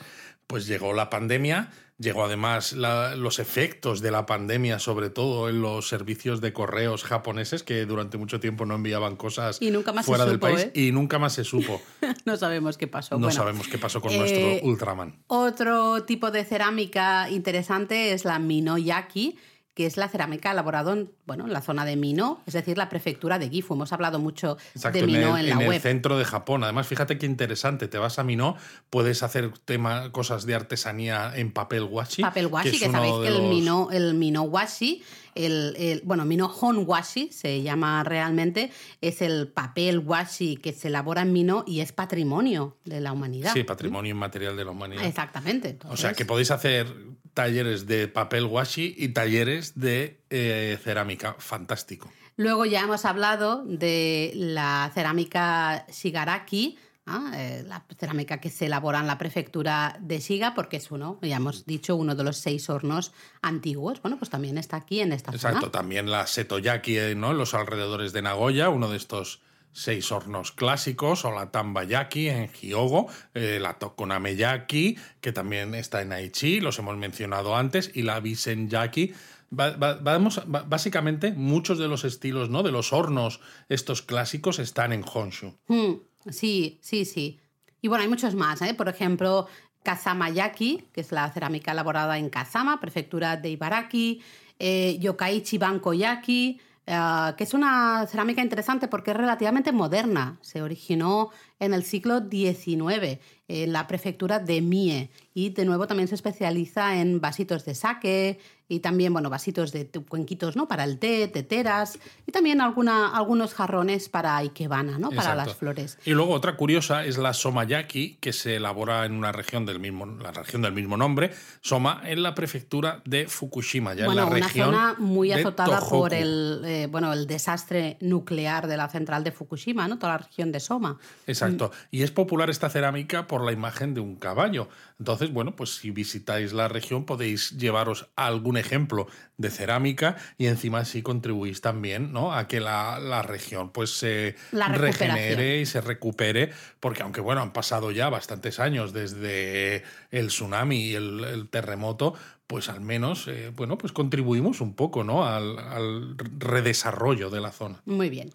pues llegó la pandemia. Llegó además la- los efectos de la pandemia, sobre todo en los servicios de correos japoneses, que durante mucho tiempo no enviaban cosas Y nunca más se fuera del supo, país. ¿eh? Y nunca más se supo. no sabemos qué pasó. No Bueno, sabemos qué pasó con eh, nuestro Ultraman. Otro tipo de cerámica interesante es la Minoyaki, que es la cerámica elaborada en, bueno, en la zona de Mino, es decir, la prefectura de Gifu. Hemos hablado mucho Exacto, de en Mino el, en la en el web. centro de Japón. Además, fíjate qué interesante. Te vas a Mino, puedes hacer tema, cosas de artesanía en papel washi. Papel washi, es que, uno sabéis que el los- Mino, el Mino washi, el, el- bueno, Mino Hon washi se llama realmente, es el papel washi que se elabora en Mino y es patrimonio de la humanidad. Sí, patrimonio inmaterial de la humanidad. Exactamente. O sea, que podéis hacer talleres de papel washi y talleres de eh, cerámica. Fantástico. Luego ya hemos hablado de la cerámica Shigaraki, ¿ah? Eh, la cerámica que se elabora en la prefectura de Shiga, porque es uno, ya hemos dicho, uno de los seis hornos antiguos. Bueno, pues también está aquí en esta Exacto. zona. También la setoyaki, ¿no? En los alrededores de Nagoya, uno de estos seis hornos clásicos, o la tambayaki en Hyogo, eh, la tokonameyaki, que también está en Aichi, los hemos mencionado antes, y la bisenyaki. Va- va- vamos, va- básicamente, muchos de los estilos, ¿no? De los hornos, estos clásicos, están en Honshu. Mm, sí, sí, sí. Y bueno, hay muchos más, ¿eh? Por ejemplo, Kazamayaki, que es la cerámica elaborada en Kazama, prefectura de Ibaraki, eh, Yokaichi Bankoyaki, eh, que es una cerámica interesante porque es relativamente moderna. Se originó en el siglo XIX en la prefectura de Mie y de nuevo también se especializa en vasitos de sake y también, bueno, vasitos de cuenquitos, ¿no? Para el té, teteras y también alguna, algunos jarrones para ikebana, ¿no? Para las flores. Y luego otra curiosa es la somayaki, que se elabora en una región del mismo, la región del mismo nombre, Soma, en la prefectura de Fukushima, ya bueno, en la una región zona muy azotada por el, eh, bueno, el desastre nuclear de la central de Fukushima, ¿no? Toda la región de Soma. Exacto. Y es popular esta cerámica por la imagen de un caballo. Entonces, bueno, pues si visitáis la región podéis llevaros algún ejemplo de cerámica y encima así contribuís también ¿no? a que la, la región pues se regenere y se recupere, porque aunque bueno, han pasado ya bastantes años desde el tsunami y el, el terremoto, pues al menos, eh, bueno, pues contribuimos un poco ¿no? al, al redesarrollo de la zona. Muy bien.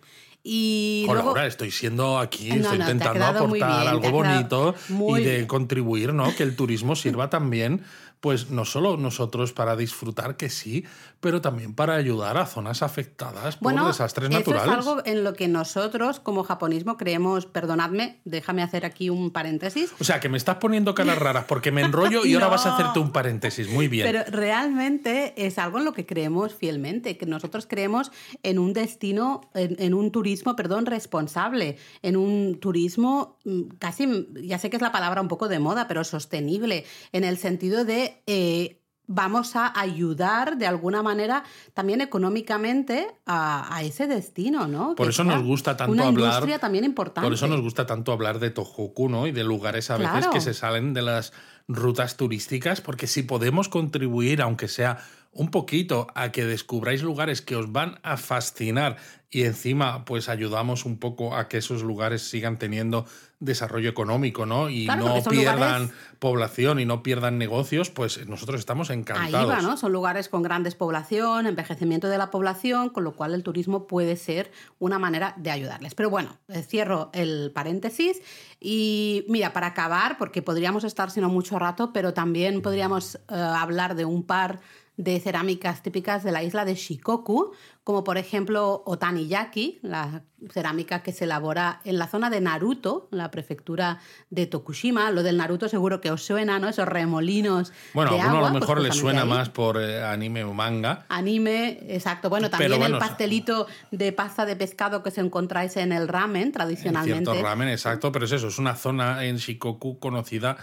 Y Hola, luego, estoy siendo aquí, No, estoy no, intentando aportar bien, algo bonito y de contribuir, ¿no? Que el turismo sirva también, pues no solo nosotros para disfrutar, que sí, pero también para ayudar a zonas afectadas por bueno, desastres eso naturales. es algo en lo que nosotros como japonismo creemos, perdonadme, déjame hacer aquí un paréntesis, O sea, que me estás poniendo caras raras porque me enrollo y ahora vas a hacerte un paréntesis. Muy bien. Pero realmente es algo en lo que creemos fielmente, que nosotros creemos en un destino, en, en un turismo, perdón, responsable, en un turismo mm, casi, ya sé que es la palabra un poco de moda, pero sostenible, en el sentido de... eh, Vamos a ayudar de alguna manera también económicamente a, a ese destino, ¿no? Por Que eso nos gusta tanto una hablar- industria también importante. Por eso nos gusta tanto hablar de Tohoku, ¿no? Y de lugares a veces que se salen de las rutas turísticas, porque si podemos contribuir, aunque sea un poquito, a que descubráis lugares que os van a fascinar y encima pues ayudamos un poco a que esos lugares sigan teniendo desarrollo económico, ¿no? Y Claro, no pierdan lugares- población y no pierdan negocios, pues nosotros estamos Ahí encantados. va, ¿no? Son lugares con grandes población, envejecimiento de la población, con lo cual el turismo puede ser una manera de ayudarles. Pero bueno, eh, cierro el paréntesis y mira, para acabar, porque podríamos estar sino mucho rato, pero también podríamos eh, hablar de un par de cerámicas típicas de la isla de Shikoku, como por ejemplo Otaniyaki, la cerámica que se elabora en la zona de Naruto, la prefectura de Tokushima. Lo del Naruto seguro que os suena, ¿no? Esos remolinos Bueno, de a agua, a lo pues mejor le justamente suena ahí. más por eh, anime o manga. Anime, exacto. Bueno, también Pero bueno, el pastelito de pasta de pescado que se encontráis en el ramen En tradicionalmente. cierto ramen, exacto, pero es eso, es una zona en Shikoku conocida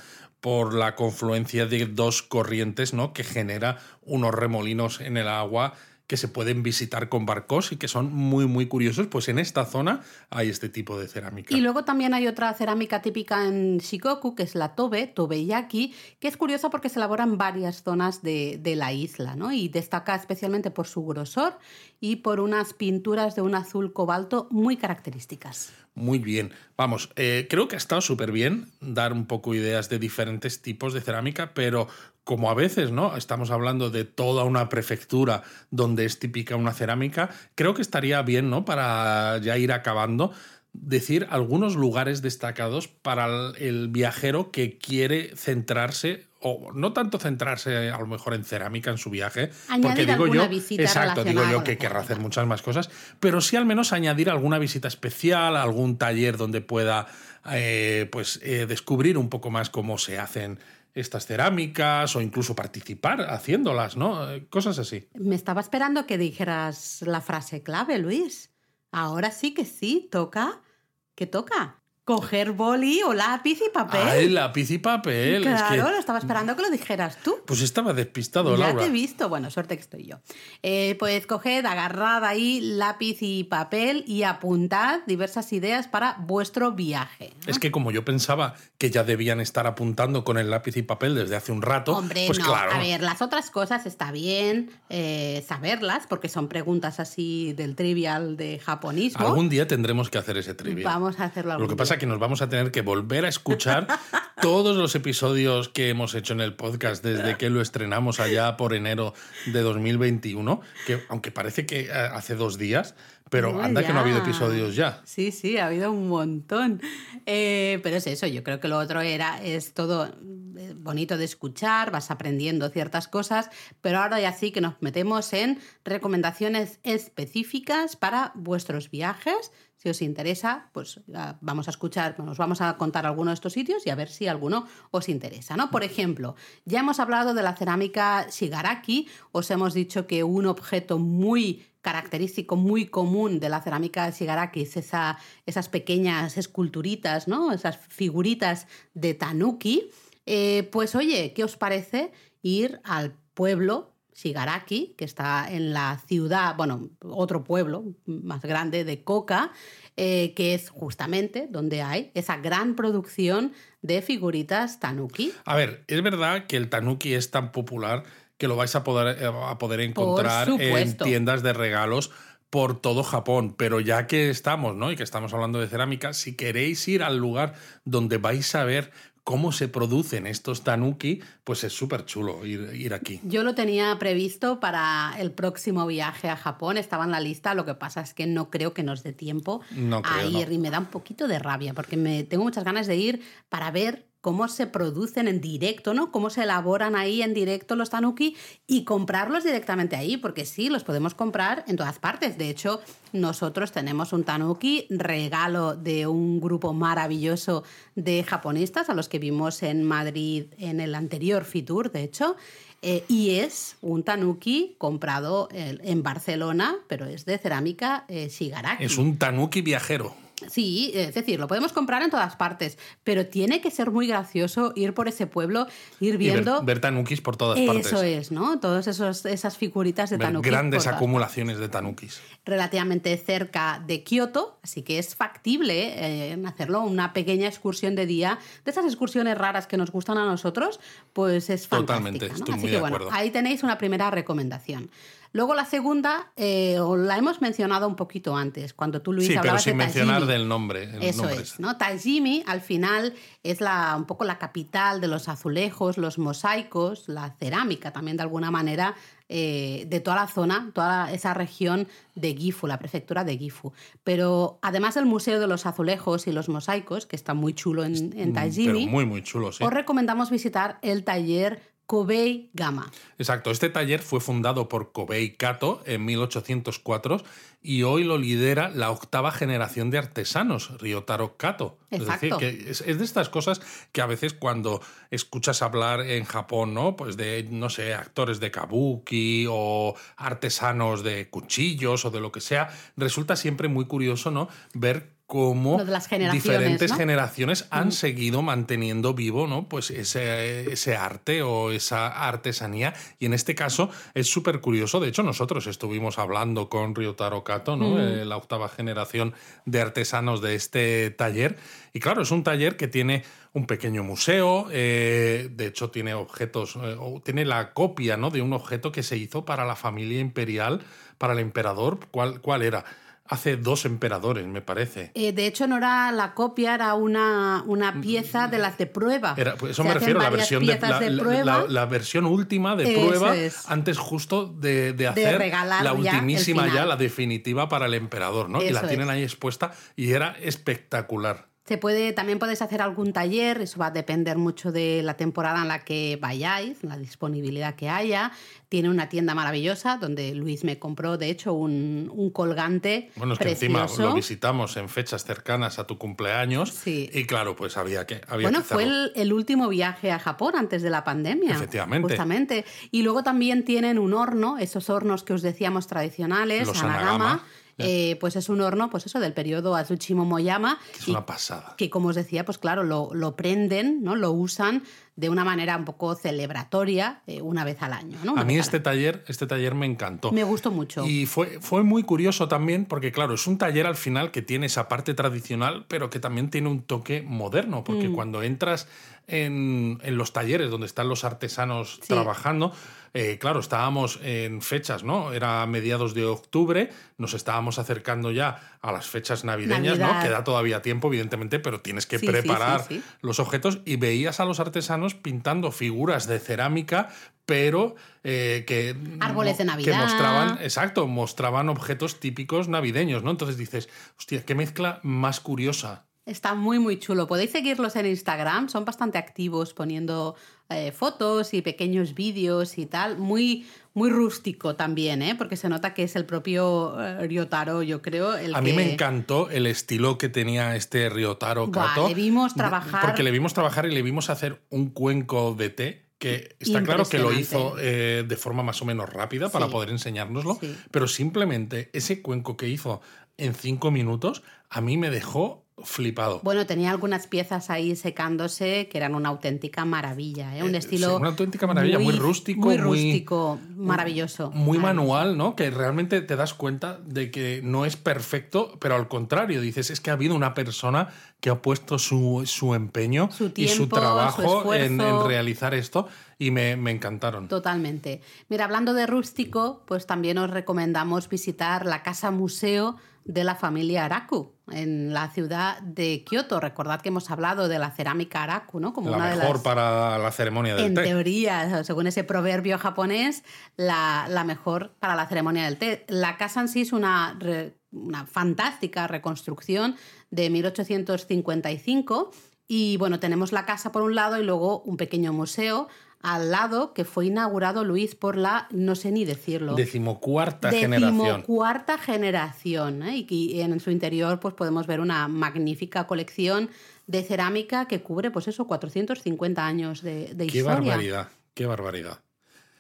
por la confluencia de dos corrientes, ¿no? Que genera unos remolinos en el agua que se pueden visitar con barcos y que son muy, muy curiosos. Pues en esta zona hay este tipo de cerámica. Y luego también hay otra cerámica típica en Shikoku, que es la tobe, tobeyaki, que es curiosa porque se elabora en varias zonas de, de la isla, ¿no? Y destaca especialmente por su grosor y por unas pinturas de un azul cobalto muy características. Muy bien. Vamos, eh, creo que ha estado súper bien dar un poco ideas de diferentes tipos de cerámica, pero como a veces, ¿no? Estamos hablando de toda una prefectura donde es típica una cerámica, creo que estaría bien, ¿no? Para ya ir acabando, decir algunos lugares destacados para el- viajero que quiere centrarse o no tanto centrarse a lo mejor en cerámica en su viaje, porque Añadir digo alguna yo, visita exacto, digo yo que querrá hacer muchas más cosas, pero sí al menos añadir alguna visita especial, algún taller donde pueda eh, pues eh, descubrir un poco más cómo se hacen estas cerámicas o incluso participar haciéndolas, ¿no? Eh, Cosas así. Me estaba esperando que dijeras la frase clave, Luis. Ahora sí que sí, toca. ¿Qué toca? Coger boli o lápiz y papel. Ay, lápiz y papel. es claro, que, lo estaba esperando que lo dijeras tú. pues estaba despistado, ya Laura. te he visto. Bueno, suerte que estoy yo. Eh, pues coged, agarrad ahí lápiz y papel y apuntad diversas ideas para vuestro viaje. ¿no? Es que como yo pensaba que ya debían estar apuntando con el lápiz y papel desde hace un rato, Hombre, pues no, claro. a ver, las otras cosas está bien eh, saberlas porque son preguntas así del trivial de japonismo. Algún día tendremos que hacer ese trivia. Vamos a hacerlo Lo algún que pasa que nos vamos a tener que volver a escuchar todos los episodios que hemos hecho en el podcast desde que lo estrenamos allá por enero de 2021, que aunque parece que eh, hace dos días, pero No, anda que no ha habido episodios ya. Sí, sí, ha habido un montón. Eh, pero es eso, yo creo que lo otro era, es todo eh, bonito de escuchar, vas aprendiendo ciertas cosas, pero ahora ya sí que nos metemos en recomendaciones específicas para vuestros viajes. Si os interesa, pues vamos a escuchar, nos vamos a contar algunos de estos sitios y a ver si alguno os interesa, ¿no? Por ejemplo, ya hemos hablado de la cerámica shigaraki, os hemos dicho que un objeto muy característico, muy común de la cerámica shigaraki es esa, esas pequeñas esculturitas, ¿no? Esas figuritas de tanuki. Eh, pues oye, ¿qué os parece ir al pueblo Shigaraki, que está en la ciudad, bueno, otro pueblo más grande de Koka, eh, que es justamente donde hay esa gran producción de figuritas tanuki. A ver, es verdad que el tanuki es tan popular que lo vais a poder, eh, a poder encontrar en tiendas de regalos por todo Japón, pero ya que estamos, ¿no? Y que estamos hablando de cerámica, si queréis ir al lugar donde vais a ver cómo se producen estos tanuki, pues es súper chulo ir, ir aquí. Yo lo tenía previsto para el próximo viaje a Japón, estaba en la lista, lo que pasa es que no creo que nos dé tiempo No creo, a ir no. y me da un poquito de rabia porque me tengo muchas ganas de ir para ver cómo se producen en directo, ¿no? Cómo se elaboran ahí en directo los tanuki y comprarlos directamente ahí, porque sí, los podemos comprar en todas partes. De hecho, nosotros tenemos un tanuki, regalo de un grupo maravilloso de japonistas a los que vimos en Madrid en el anterior Fitur, de hecho. eh, y es un tanuki comprado eh, en Barcelona, pero es de cerámica eh, Shigaraki. Es un tanuki viajero. Sí, es decir, lo podemos comprar en todas partes, pero tiene que ser muy gracioso ir por ese pueblo, ir Y ver, viendo. ver tanukis por todas partes. Eso es, ¿no? Todas esas figuritas de Ver tanuki. grandes acumulaciones de tanukis. relativamente cerca de Kioto, así que es factible eh, hacerlo, una pequeña excursión de día, de esas excursiones raras que nos gustan a nosotros, pues es fantástica. Totalmente, ¿no? estoy Así muy que de bueno, acuerdo. ahí tenéis una primera recomendación. Luego la segunda, eh, la hemos mencionado un poquito antes, cuando tú, Luis, sí, pero sin de mencionar del nombre. el Eso nombre es, ¿no? Tajimi al final es la, un poco la capital de los azulejos, los mosaicos, la cerámica también de alguna manera eh, de toda la zona, toda esa región de Gifu, la prefectura de Gifu. Pero además del Museo de los Azulejos y los Mosaicos, que está muy chulo en, en Mm, Tajimi, Pero muy, muy chulo, sí. os recomendamos visitar el taller Kobe Gama. Exacto, este taller fue fundado por Kobei Kato en 1804 y hoy lo lidera la octava generación de artesanos, Ryotaro Kato. Exacto. Es decir, que es, es de estas cosas que a veces cuando escuchas hablar en Japón, ¿no? Pues de, no sé, actores de kabuki o artesanos de cuchillos o de lo que sea, resulta siempre muy curioso, ¿no? Ver cómo las generaciones, diferentes ¿no? generaciones han seguido manteniendo vivo ¿no? pues ese, ese arte o esa artesanía. Y en este caso es súper curioso. De hecho, nosotros estuvimos hablando con Ryotaro Kato, ¿no? Eh, la octava generación de artesanos de este taller. Y claro, es un taller que tiene un pequeño museo, eh, de hecho tiene objetos, eh, tiene la copia ¿no? de un objeto que se hizo para la familia imperial, para el emperador. ¿Cuál, cuál era? Hace dos emperadores, me parece. Eh, de hecho, no era la copia, era una, una pieza de las de prueba. Era, pues eso Se me refiero, la varias versión de, la, de la- prueba. la- la versión última de Eso prueba es. antes justo de, de hacer la ultimísima ya, la definitiva para el emperador, ¿no? y la tienen es. ahí expuesta y era espectacular. Se puede, también podéis hacer algún taller, eso va a depender mucho de la temporada en la que vayáis, la disponibilidad que haya. Tiene una tienda maravillosa donde Luis me compró, de hecho, un, un colgante Bueno, es que encima lo visitamos en fechas cercanas a tu cumpleaños Sí. y claro, pues había que había Bueno, que fue el último viaje a Japón antes de la pandemia. Efectivamente. Justamente. Y luego también tienen un horno, esos hornos que os decíamos tradicionales, Los Anagama. Anagama. Eh, pues es un horno, pues eso, del periodo Azuchi Momoyama. Que es y una pasada. que como os decía, pues claro, lo, lo prenden, ¿no? Lo usan de una manera un poco celebratoria eh, una vez al año, ¿no? A mí este taller, este taller me encantó. me gustó mucho. Y fue, fue muy curioso también, porque claro, es un taller al final que tiene esa parte tradicional, pero que también tiene un toque moderno, porque Mm. cuando entras en, en los talleres donde están los artesanos Sí. trabajando, eh, claro, estábamos en fechas, ¿no? Era mediados de octubre, nos estábamos acercando ya a las fechas navideñas, ¿no? Queda todavía tiempo, evidentemente, pero tienes que Sí, preparar sí. los objetos y veías a los artesanos pintando figuras de cerámica, pero eh, que, Árboles de que Navidad. mostraban, exacto, mostraban objetos típicos navideños, ¿no? Entonces dices, hostia, qué mezcla más curiosa. Está muy, muy chulo. Podéis seguirlos en Instagram, son bastante activos poniendo eh, fotos y pequeños vídeos y tal. Muy, muy rústico también, ¿eh? porque se nota que es el propio eh, Ryotaro, yo creo. El A mí me encantó el estilo que tenía este Ryotaro Buah, Kato. le vimos trabajar- Porque le vimos trabajar y le vimos hacer un cuenco de té que está claro que lo hizo eh, de forma más o menos rápida para Sí. poder enseñárnoslo, Sí. pero simplemente ese cuenco que hizo en cinco minutos a mí me dejó flipado. Bueno, tenía algunas piezas ahí secándose que eran una auténtica maravilla, ¿eh? un Eh, estilo. sí, una auténtica maravilla, muy rústico, Muy muy- rústico, maravilloso. muy maravilloso. manual, ¿no? Que realmente te das cuenta de que no es perfecto, pero al contrario, dices, es que ha habido una persona que ha puesto su, su empeño Su y su tiempo, su trabajo en, en realizar esto y me, me encantaron. Totalmente. Mira, hablando de rústico, pues también os recomendamos visitar la casa museo de la familia Araku en la ciudad de Kioto. Recordad que hemos hablado de la cerámica Araku, ¿no? Como la una mejor de las, para la ceremonia del en té. En teoría, según ese proverbio japonés, la, la, mejor para la ceremonia del té. La casa en sí es una, una fantástica reconstrucción de 1855 y bueno, tenemos la casa por un lado y luego un pequeño museo al lado que fue inaugurado Luis por la, no sé ni decirlo. Decimocuarta generación. Decimocuarta generación. ¿eh? Y en su interior pues podemos ver una magnífica colección de cerámica que cubre pues eso, 450 años de, de qué historia. Qué barbaridad, qué barbaridad.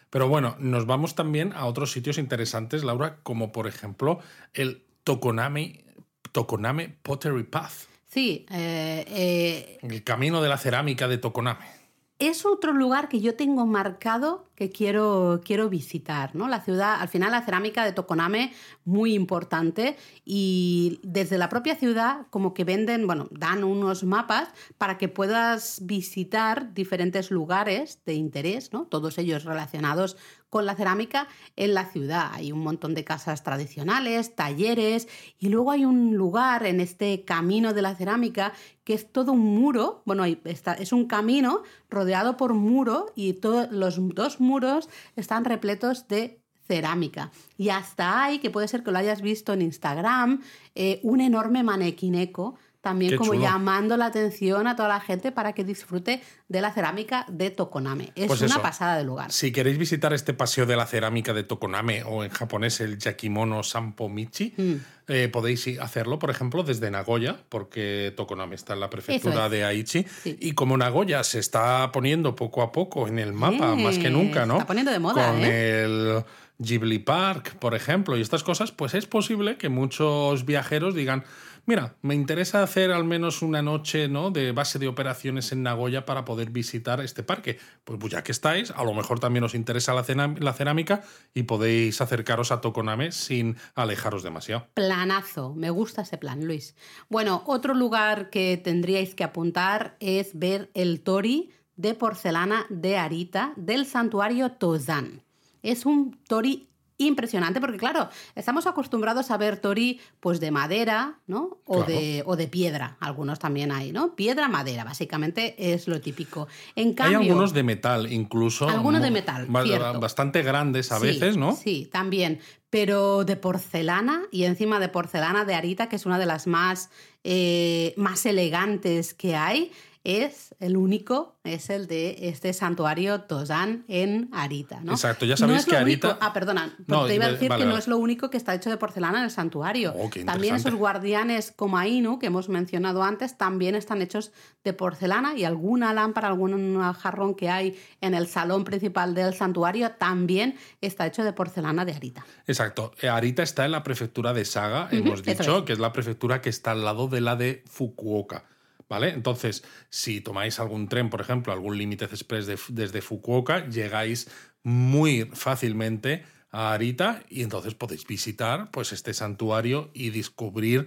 Pero bueno, nos vamos también a otros sitios interesantes, Laura, como por ejemplo el Tokoname, Tokoname Pottery Path. Sí. Eh, eh, el camino de la cerámica de Tokoname es otro lugar que yo tengo marcado que quiero, quiero visitar, ¿no? La ciudad, al final la cerámica de Tokoname, muy importante, y desde la propia ciudad como que venden, bueno, dan unos mapas para que puedas visitar diferentes lugares de interés, ¿no? Todos ellos relacionados con la cerámica en la ciudad. Hay un montón de casas tradicionales, talleres y luego hay un lugar en este camino de la cerámica que es todo un muro, bueno, es un camino rodeado por muro y todos los dos muros están repletos de cerámica. Y hasta hay, que puede ser que lo hayas visto en Instagram, eh, un enorme manequineco también como llamando la atención a toda la gente para que disfrute de la cerámica de Tokoname. Es pues una pasada de lugar. Si queréis visitar este paseo de la cerámica de Tokoname o en japonés el Yakimono Sampomichi, mm. eh, podéis hacerlo, por ejemplo, desde Nagoya, porque Tokoname está en la prefectura de Aichi. Y como Nagoya se está poniendo poco a poco en el mapa, más que nunca, ¿no? Se está poniendo de moda. Con ¿eh? el Ghibli Park, por ejemplo, y estas cosas, pues es posible que muchos viajeros digan mira, me interesa hacer al menos una noche ¿no? de base de operaciones en Nagoya para poder visitar este parque. Pues, pues ya que estáis, a lo mejor también os interesa la, cerámica y podéis acercaros a Tokoname sin alejaros demasiado. Planazo, me gusta ese plan, Luis. Bueno, otro lugar que tendríais que apuntar es ver el tori de porcelana de Arita del santuario Tozan. Es un tori impresionante porque claro, estamos acostumbrados a ver tori pues de madera, ¿no? O, de, o de piedra, algunos también hay, ¿no? Piedra, madera, básicamente es lo típico. En cambio, hay algunos de metal incluso. Algunos de metal, bastante grandes a veces, ¿no? Sí, también, pero de porcelana y encima de porcelana de Arita, que es una de las más, eh, más elegantes que hay es el único, es el de este santuario Tozan en Arita. ¿no? Exacto, ya sabéis que Arita. ah, perdona, te iba a decir que no es lo único que está hecho de porcelana en el santuario. Oh, también esos guardianes como Ainu, que hemos mencionado antes, también están hechos de porcelana y alguna lámpara, algún jarrón que hay en el salón principal del santuario también está hecho de porcelana de Arita. Exacto, eh, Arita está en la prefectura de Saga, hemos dicho, que es la prefectura que está al lado de la de Fukuoka. ¿Vale? Entonces, si tomáis algún tren, por ejemplo, algún límite express desde Fukuoka, llegáis muy fácilmente a Arita y entonces podéis visitar pues, este santuario y descubrir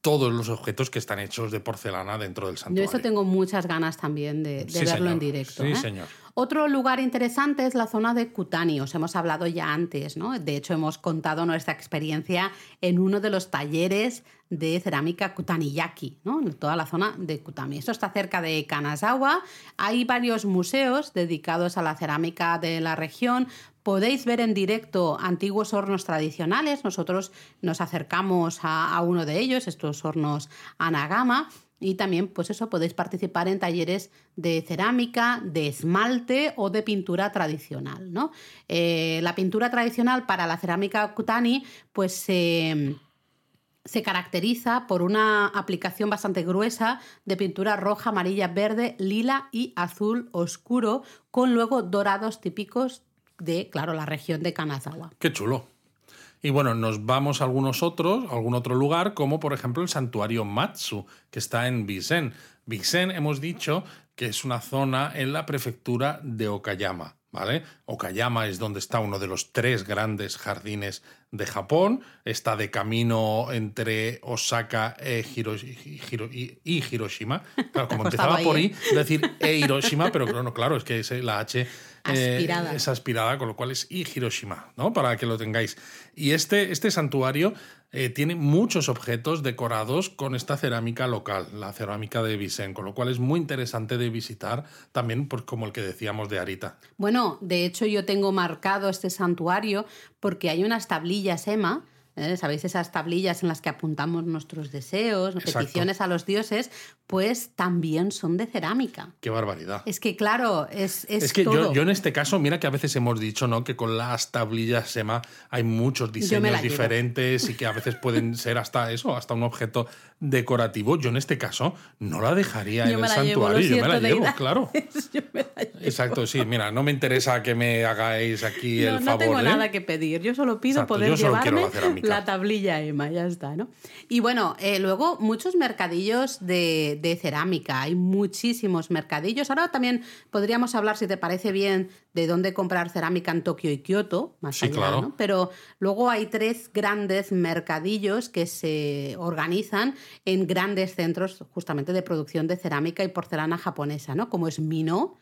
todos los objetos que están hechos de porcelana dentro del santuario. Yo eso tengo muchas ganas también de, verlo en directo. Sí, ¿eh? señor. Otro lugar interesante es la zona de Kutani, os hemos hablado ya antes, ¿no? De hecho, hemos contado nuestra experiencia en uno de los talleres de cerámica Kutaniyaki, ¿no? En toda la zona de Kutami. Esto está cerca de Kanazawa. Hay varios museos dedicados a la cerámica de la región. Podéis ver en directo antiguos hornos tradicionales. Nosotros nos acercamos a, uno de ellos, estos hornos Anagama y también, pues eso, podéis participar en talleres de cerámica, de esmalte o de pintura tradicional, ¿no? Eh, la pintura tradicional para la cerámica Kutani, pues se caracteriza por una aplicación bastante gruesa de pintura roja, amarilla, verde, lila y azul oscuro, con luego dorados típicos de, claro, la región de Kanazawa. Qué chulo. Y bueno, nos vamos a algunos otros, a algún otro lugar, como por ejemplo el santuario Matsu, que está en Bisen. Bisen hemos dicho que es una zona en la prefectura de Okayama. ¿Vale? Okayama es donde está uno de los tres grandes jardines de Japón. Está de camino entre Osaka e y Hiroshima. Claro, como empezaba por ahí, decir e Hiroshima, pero claro, claro, es que la H eh, es aspirada, con lo cual es I Hiroshima, ¿no? Para que lo tengáis. Y este, este santuario eh, tiene muchos objetos decorados con esta cerámica local, la cerámica de Vicen, con lo cual es muy interesante de visitar también, pues, como el que decíamos de Arita. Bueno, de hecho yo tengo marcado este santuario porque hay unas tablillas Emma. ¿Eh? ¿Sabéis esas tablillas en las que apuntamos nuestros deseos, Exacto. peticiones a los dioses? Pues también son de cerámica. Qué barbaridad. Es que, claro, es, es, Es que todo. yo, yo en este caso, mira que a veces hemos dicho, ¿no? Que con las tablillas SEMA hay muchos diseños diferentes y que a veces pueden ser hasta eso, hasta un objeto decorativo. Yo en este caso no la dejaría Yo en el santuario, yo me la llevo, claro. Yo me la llevo. Exacto, sí, mira, no me interesa que me hagáis aquí No, el no favor. tengo ¿eh? nada que pedir, yo solo pido Exacto, poder yo solo llevarme la tablilla Emma, ya está, ¿no? Y bueno, eh, luego muchos mercadillos de, de cerámica, hay muchísimos mercadillos. Ahora también podríamos hablar, si te parece bien, de dónde comprar cerámica en Tokio y Kioto, más Sí, allá, claro. ¿no? Pero luego hay tres grandes mercadillos que se organizan en grandes centros justamente de producción de cerámica y porcelana japonesa, ¿no? Como es Mino,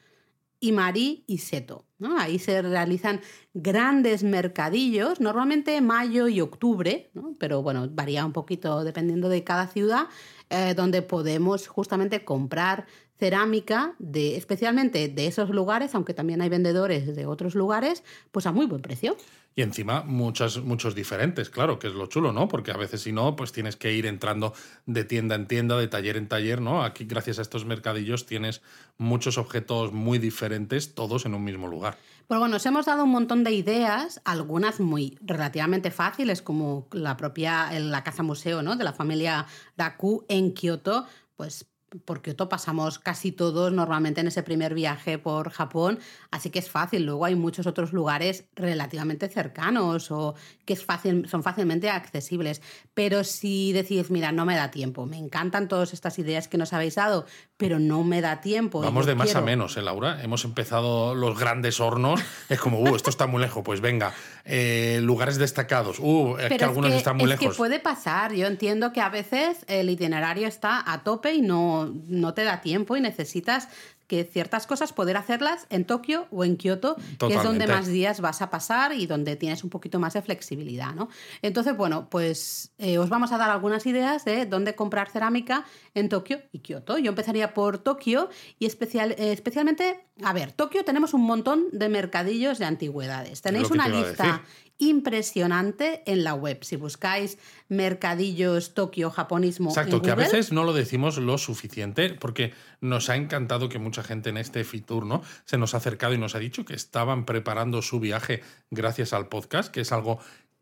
Imari y Seto. ¿no? Ahí se realizan grandes mercadillos, normalmente mayo y octubre, ¿no? pero bueno, varía un poquito dependiendo de cada ciudad, eh, donde podemos justamente comprar cerámica, de, especialmente de esos lugares, aunque también hay vendedores de otros lugares, pues a muy buen precio. Y encima muchas, muchos diferentes, claro, que es lo chulo, ¿no? Porque a veces si no, pues tienes que ir entrando de tienda en tienda, de taller en taller, ¿no? Aquí gracias a estos mercadillos tienes muchos objetos muy diferentes, todos en un mismo lugar. Pues bueno, os hemos dado un montón de ideas, algunas muy relativamente fáciles, como la propia la casa museo ¿no? de la familia Raku en Kioto, pues por Kioto pasamos casi todos normalmente en ese primer viaje por Japón, así que es fácil. Luego hay muchos otros lugares relativamente cercanos o que es fácil, son fácilmente accesibles. Pero si decís, mira, no me da tiempo, me encantan todas estas ideas que nos habéis dado, pero no me da tiempo. Vamos de más quiero- a menos, ¿eh, Laura? Hemos empezado los grandes hornos. Es como, uh, esto está muy lejos. Pues venga, eh, lugares destacados. Uh, es que algunos que, están muy es lejos. que puede pasar. Yo entiendo que a veces el itinerario está a tope y no, no te da tiempo y necesitas que ciertas cosas poder hacerlas en Tokio o en Kioto, que es donde más días vas a pasar y donde tienes un poquito más de flexibilidad, ¿no? Entonces, bueno, pues eh, os vamos a dar algunas ideas de dónde comprar cerámica en Tokio y Kioto. Yo empezaría por Tokio y especial, eh, especialmente, a ver, Tokio tenemos un montón de mercadillos de antigüedades. Tenéis una lista. Impresionante en la web. Si buscáis mercadillos Tokio japonismo Exacto, en que a Google, veces no lo decimos lo suficiente porque nos ha encantado que mucha gente en este Fitur ¿no? se nos ha acercado y nos ha dicho que estaban preparando su viaje gracias al podcast, que es algo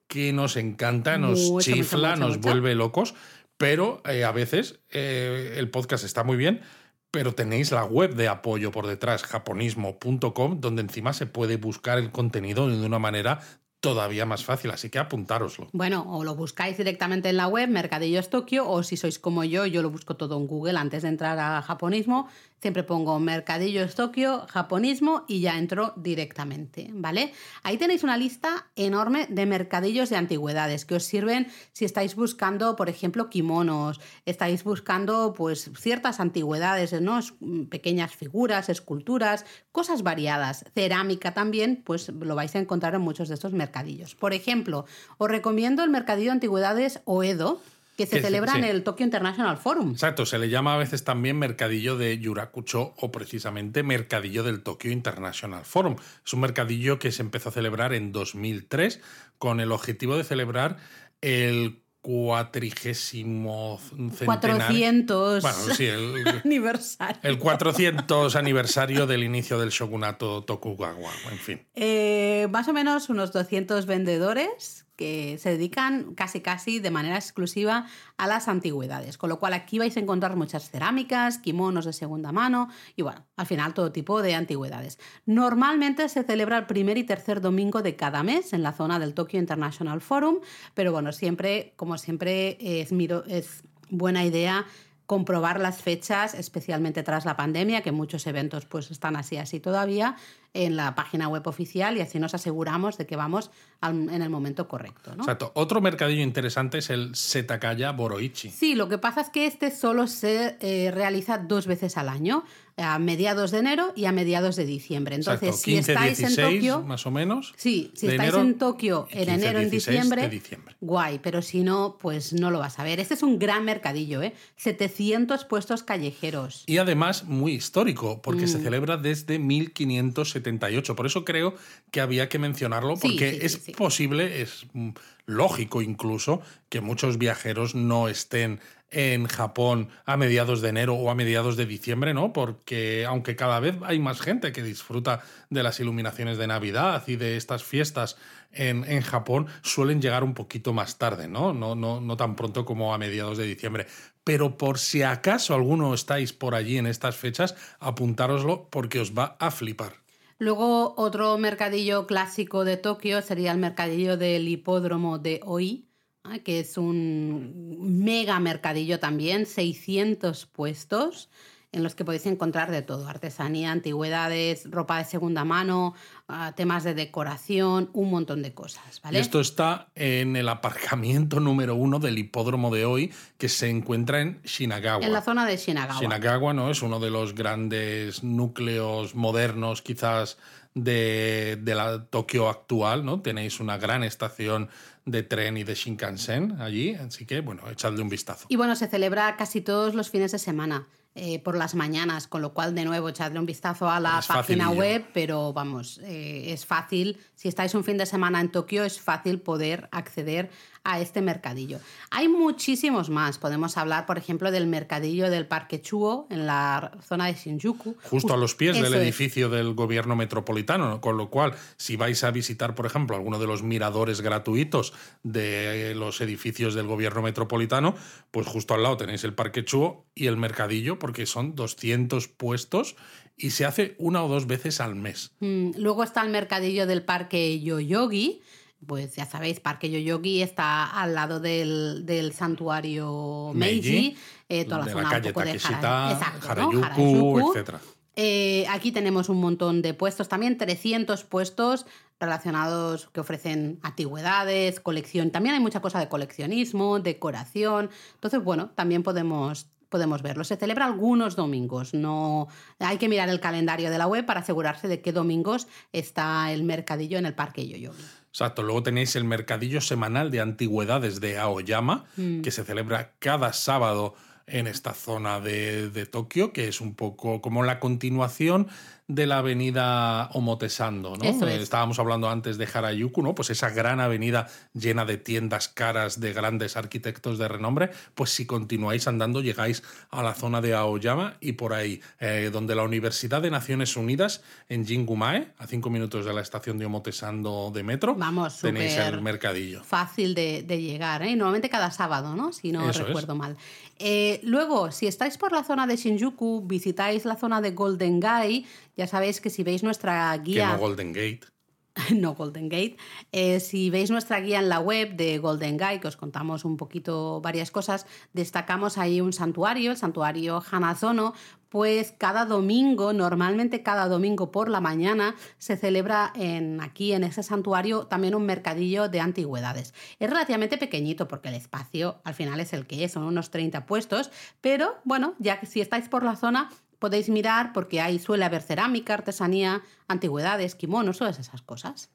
que nos encanta, nos Mucho, chifla, mucho, nos vuelve locos, pero eh, a veces eh, el podcast está muy bien. Pero tenéis la web de apoyo por detrás, japonismo.com, donde encima se puede buscar el contenido de una manera todavía más fácil. Así que apuntároslo. Bueno, o lo buscáis directamente en la web, Mercadillos Tokio, o si sois como yo, yo lo busco todo en Google antes de entrar a japonismo. Siempre pongo Mercadillos Tokio, japonismo y ya entro directamente, ¿vale? Ahí tenéis una lista enorme de mercadillos de antigüedades que os sirven si estáis buscando, por ejemplo, kimonos, estáis buscando pues ciertas antigüedades, ¿no? Es- Pequeñas figuras, esculturas, cosas variadas, cerámica también, pues lo vais a encontrar en muchos de estos mercadillos. Por ejemplo, os recomiendo el mercadillo de antigüedades Oedo, que se Que sí, celebra en el Tokyo International Forum. Exacto, se le llama a veces también mercadillo de Yurakucho o precisamente mercadillo del Tokyo International Forum. Es un mercadillo que se empezó a celebrar en 2003 con el objetivo de celebrar el cuatrigésimo centenario. 400 Bueno, sí, el, aniversario. el 400 aniversario del inicio del shogunato Tokugawa, en fin. Eh, más o menos unos 200 vendedores que se dedican casi casi de manera exclusiva a las antigüedades. Con lo cual aquí vais a encontrar muchas cerámicas, kimonos de segunda mano y bueno, al final todo tipo de antigüedades. Normalmente se celebra el primer y tercer domingo de cada mes en la zona del Tokyo International Forum, pero bueno, siempre, como siempre, es, es buena idea comprobar las fechas, especialmente tras la pandemia, que muchos eventos pues están así así todavía, en la página web oficial y así nos aseguramos de que vamos en el momento correcto. ¿no? Exacto. Otro mercadillo interesante es el Setakaya Boroichi. Sí, lo que pasa es que este solo se eh, realiza dos veces al año a mediados de enero y a mediados de diciembre. Entonces, si estáis en Tokio, más o menos. Sí, si estáis en Tokio en enero, en diciembre, diciembre, guay, pero si no, pues no lo vas a ver. Este es un gran mercadillo, ¿eh? 700 puestos callejeros. Y además muy histórico, porque se mm. celebra desde 1578. Por eso creo que había que mencionarlo, porque es posible, es lógico incluso, que muchos viajeros no estén en Japón a mediados de enero o a mediados de diciembre, ¿no? Porque aunque cada vez hay más gente que disfruta de las iluminaciones de Navidad y de estas fiestas en, en Japón, suelen llegar un poquito más tarde, ¿no? No, ¿no? no tan pronto como a mediados de diciembre. Pero por si acaso alguno estáis por allí en estas fechas, apuntároslo porque os va a flipar. Luego, otro mercadillo clásico de Tokio sería el mercadillo del hipódromo de Oi que es un mega mercadillo también, 600 puestos en los que podéis encontrar de todo, artesanía, antigüedades, ropa de segunda mano, ah, temas de decoración, un montón de cosas. ¿vale? esto está en el aparcamiento número uno del hipódromo de hoy, que se encuentra en Shinagawa. En la zona de Shinagawa. Shinagawa ¿no? es uno de los grandes núcleos modernos, quizás de, de, la Tokio actual, ¿no? Tenéis una gran estación de tren y de Shinkansen allí, así que bueno, echadle un vistazo. Y bueno, se celebra casi todos los fines de semana. Eh, por las mañanas, con lo cual de nuevo echadle un vistazo a la página web, pero vamos, eh, es fácil, si estáis un fin de semana en Tokio, es fácil poder acceder a este mercadillo. Hay muchísimos más. Podemos hablar, por ejemplo, del mercadillo del Parque Chuo en la zona de Shinjuku. Justo a los pies del edificio del gobierno metropolitano, con lo cual, si vais a visitar, por ejemplo, alguno de los miradores gratuitos de los edificios del gobierno metropolitano, pues justo al lado tenéis el Parque Chuo y el mercadillo, porque son 200 puestos y se hace una o dos veces al mes. Mm, luego está el mercadillo del Parque Yoyogi pues ya sabéis, Parque Yoyogi está al lado del, santuario Meiji, eh, toda la zona un poco de Exacto, Harajuku, etc. Eh, aquí tenemos un montón de puestos también, 300 puestos relacionados que ofrecen antigüedades, colección. También hay mucha cosa de coleccionismo, decoración. Entonces, bueno, también podemos, podemos verlo. Se celebra algunos domingos. No hay que mirar el calendario de la web para asegurarse de qué domingos está el mercadillo en el Parque Yoyogi. Exacto, luego tenéis el mercadillo semanal de antigüedades de Aoyama, mm. que se celebra cada sábado en esta zona de, de, Tokio, que es un poco como la continuación de la avenida Omotesando, ¿no? Estábamos hablando antes de Harajuku, ¿no? Pues esa gran avenida llena de tiendas caras de grandes arquitectos de renombre, pues si continuáis andando llegáis a la zona de Aoyama y por ahí, eh, donde la Universidad de Naciones Unidas en Jingumae, a cinco minutos de la estación de Omotesando de metro, Vamos, tenéis el mercadillo. Fácil de, llegar, ¿eh? Normalmente cada sábado, ¿no? Si no recuerdo mal. Eh, luego, si estáis por la zona de Shinjuku, visitáis la zona de Golden Gai, ya sabéis que si veis nuestra guía... Que no Golden Gate. no Golden Gate. Eh, si veis nuestra guía en la web de Golden Gai, que os contamos un poquito varias cosas, destacamos ahí un santuario, el santuario Hanazono, pues cada domingo, normalmente cada domingo por la mañana, se celebra en, aquí en ese santuario también un mercadillo de antigüedades. Es relativamente pequeñito porque el espacio al final es el que es, son unos 30 puestos, pero bueno, ya que si estáis por la zona, podéis mirar porque ahí suele haber cerámica, artesanía, antigüedades, kimonos, todas esas cosas.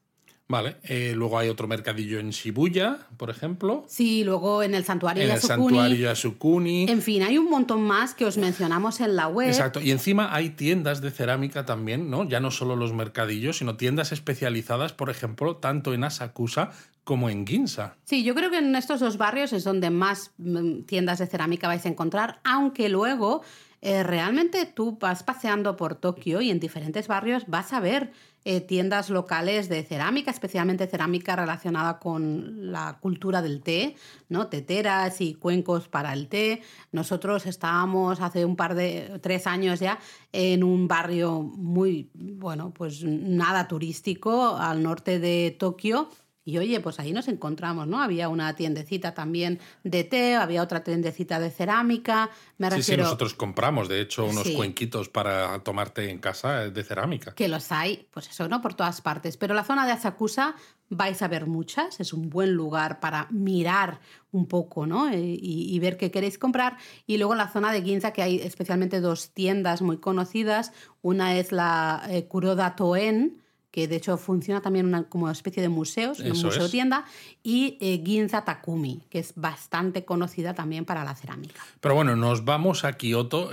Vale, eh, luego hay otro mercadillo en Shibuya, por ejemplo. Sí, luego en el santuario en Yasukuni. el santuario Yasukuni. En fin, hay un montón más que os mencionamos en la web. Exacto, y encima hay tiendas de cerámica también, ¿no? Ya no solo los mercadillos, sino tiendas especializadas, por ejemplo, tanto en Asakusa como en Ginza. Sí, yo creo que en estos dos barrios es donde más mm, tiendas de cerámica vais a encontrar, aunque luego eh, realmente tú vas paseando por Tokio y en diferentes barrios vas a ver eh, tiendas locales de cerámica, especialmente cerámica relacionada con la cultura del té, ¿no? Teteras y cuencos para el té. Nosotros estábamos hace un par de, tres años ya, en un barrio muy, bueno, pues nada turístico al norte de Tokio Y oye, pues ahí nos encontramos, ¿no? Había una tiendecita también de té, había otra tiendecita de cerámica. Me sí, sí, nosotros compramos, de hecho, unos cuenquitos para tomarte en casa de cerámica. Que los hay, pues eso, ¿no? Por todas partes. Pero la zona de Asakusa vais a ver muchas, es un buen lugar para mirar un poco ¿no? Eh, y, ver qué queréis comprar. Y luego en la zona de Ginza, que hay especialmente dos tiendas muy conocidas, una es la eh, Kuroda Toen, que de hecho funciona también una, como especie de museos, un museo tienda, y eh, Ginza Takumi, que es bastante conocida también para la cerámica. Pero bueno, nos vamos a Kioto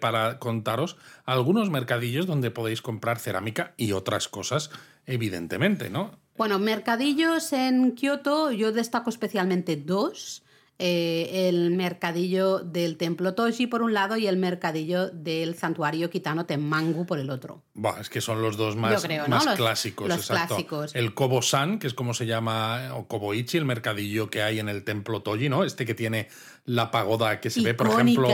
para contaros algunos mercadillos donde podéis comprar cerámica y otras cosas, evidentemente, ¿no? Bueno, mercadillos en Kioto yo destaco especialmente dos. Eh, el mercadillo del templo Toshi por un lado y el mercadillo del santuario Kitano Tenmangu por el otro. es que son los dos más, más clásicos. Los clásicos. El Kobo-san, que es como se llama, o Koboichi, el mercadillo que hay en el templo Toji, ¿no? Este que tiene la pagoda que se ve, por ejemplo,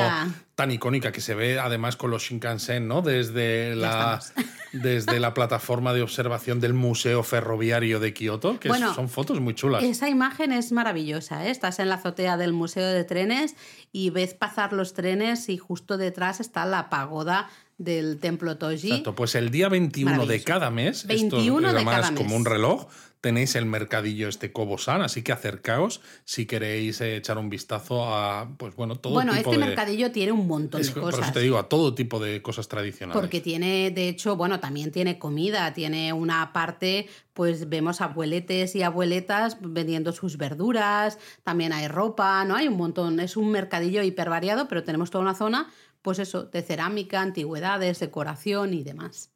tan icónica, que se ve además con los Shinkansen, ¿no? Desde la, desde la plataforma de observación del Museo Ferroviario de Kioto, que son fotos muy chulas. Esa imagen es maravillosa, ¿eh? Estás en la azotea del Museo de Trenes y ves pasar los trenes y justo detrás está la pagoda del templo Toji. Exacto, pues el día 21 de cada mes, 21 esto es de como un reloj, tenéis el mercadillo este Kobosan, así que acercaos si queréis eh, echar un vistazo a, pues bueno, todo bueno, tipo este mercadillo tiene un montón de cosas. Por eso te digo, a todo tipo de cosas tradicionales. Porque tiene, de hecho, bueno, también tiene comida, tiene una parte, pues vemos abueletes y abueletas vendiendo sus verduras, también hay ropa, ¿no? Hay un montón, es un mercadillo hiper variado, pero tenemos toda una zona, pues eso, de cerámica, antigüedades, decoración y demás.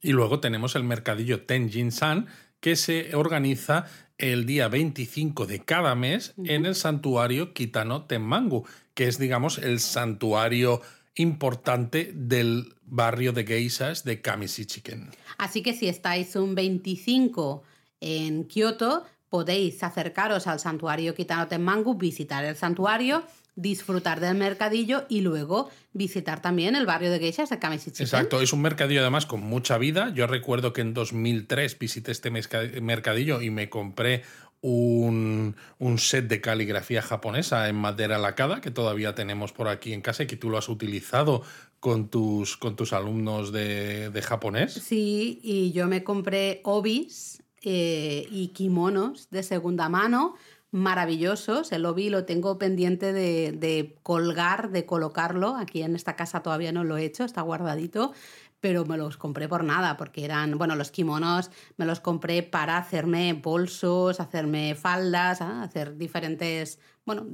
Y luego tenemos el mercadillo Tenjin-san, que se organiza el día 25 de cada mes en el santuario Kitano Tenmangu, que es, digamos, el santuario importante del barrio de geishas de Kamishichiken. Así que si estáis un 25 en Kioto, podéis acercaros al santuario Kitano Tenmangu, visitar el santuario disfrutar del mercadillo y luego visitar también el barrio de geishas de Kameshichiken. Exacto, es un mercadillo además con mucha vida. Yo recuerdo que en 2003 visité este mercadillo y me compré un, set de caligrafía japonesa en madera lacada que todavía tenemos por aquí en casa y que tú lo has utilizado con tus, con tus alumnos de, japonés. Sí, y yo me compré obis eh, y kimonos de segunda mano maravillosos. El obi lo tengo pendiente de, colgar, de colocarlo. Aquí en esta casa todavía no lo he hecho, está guardadito, pero me los compré por nada, porque eran, bueno, los kimonos me los compré para hacerme bolsos, hacerme faldas, ¿ah? hacer diferentes, bueno,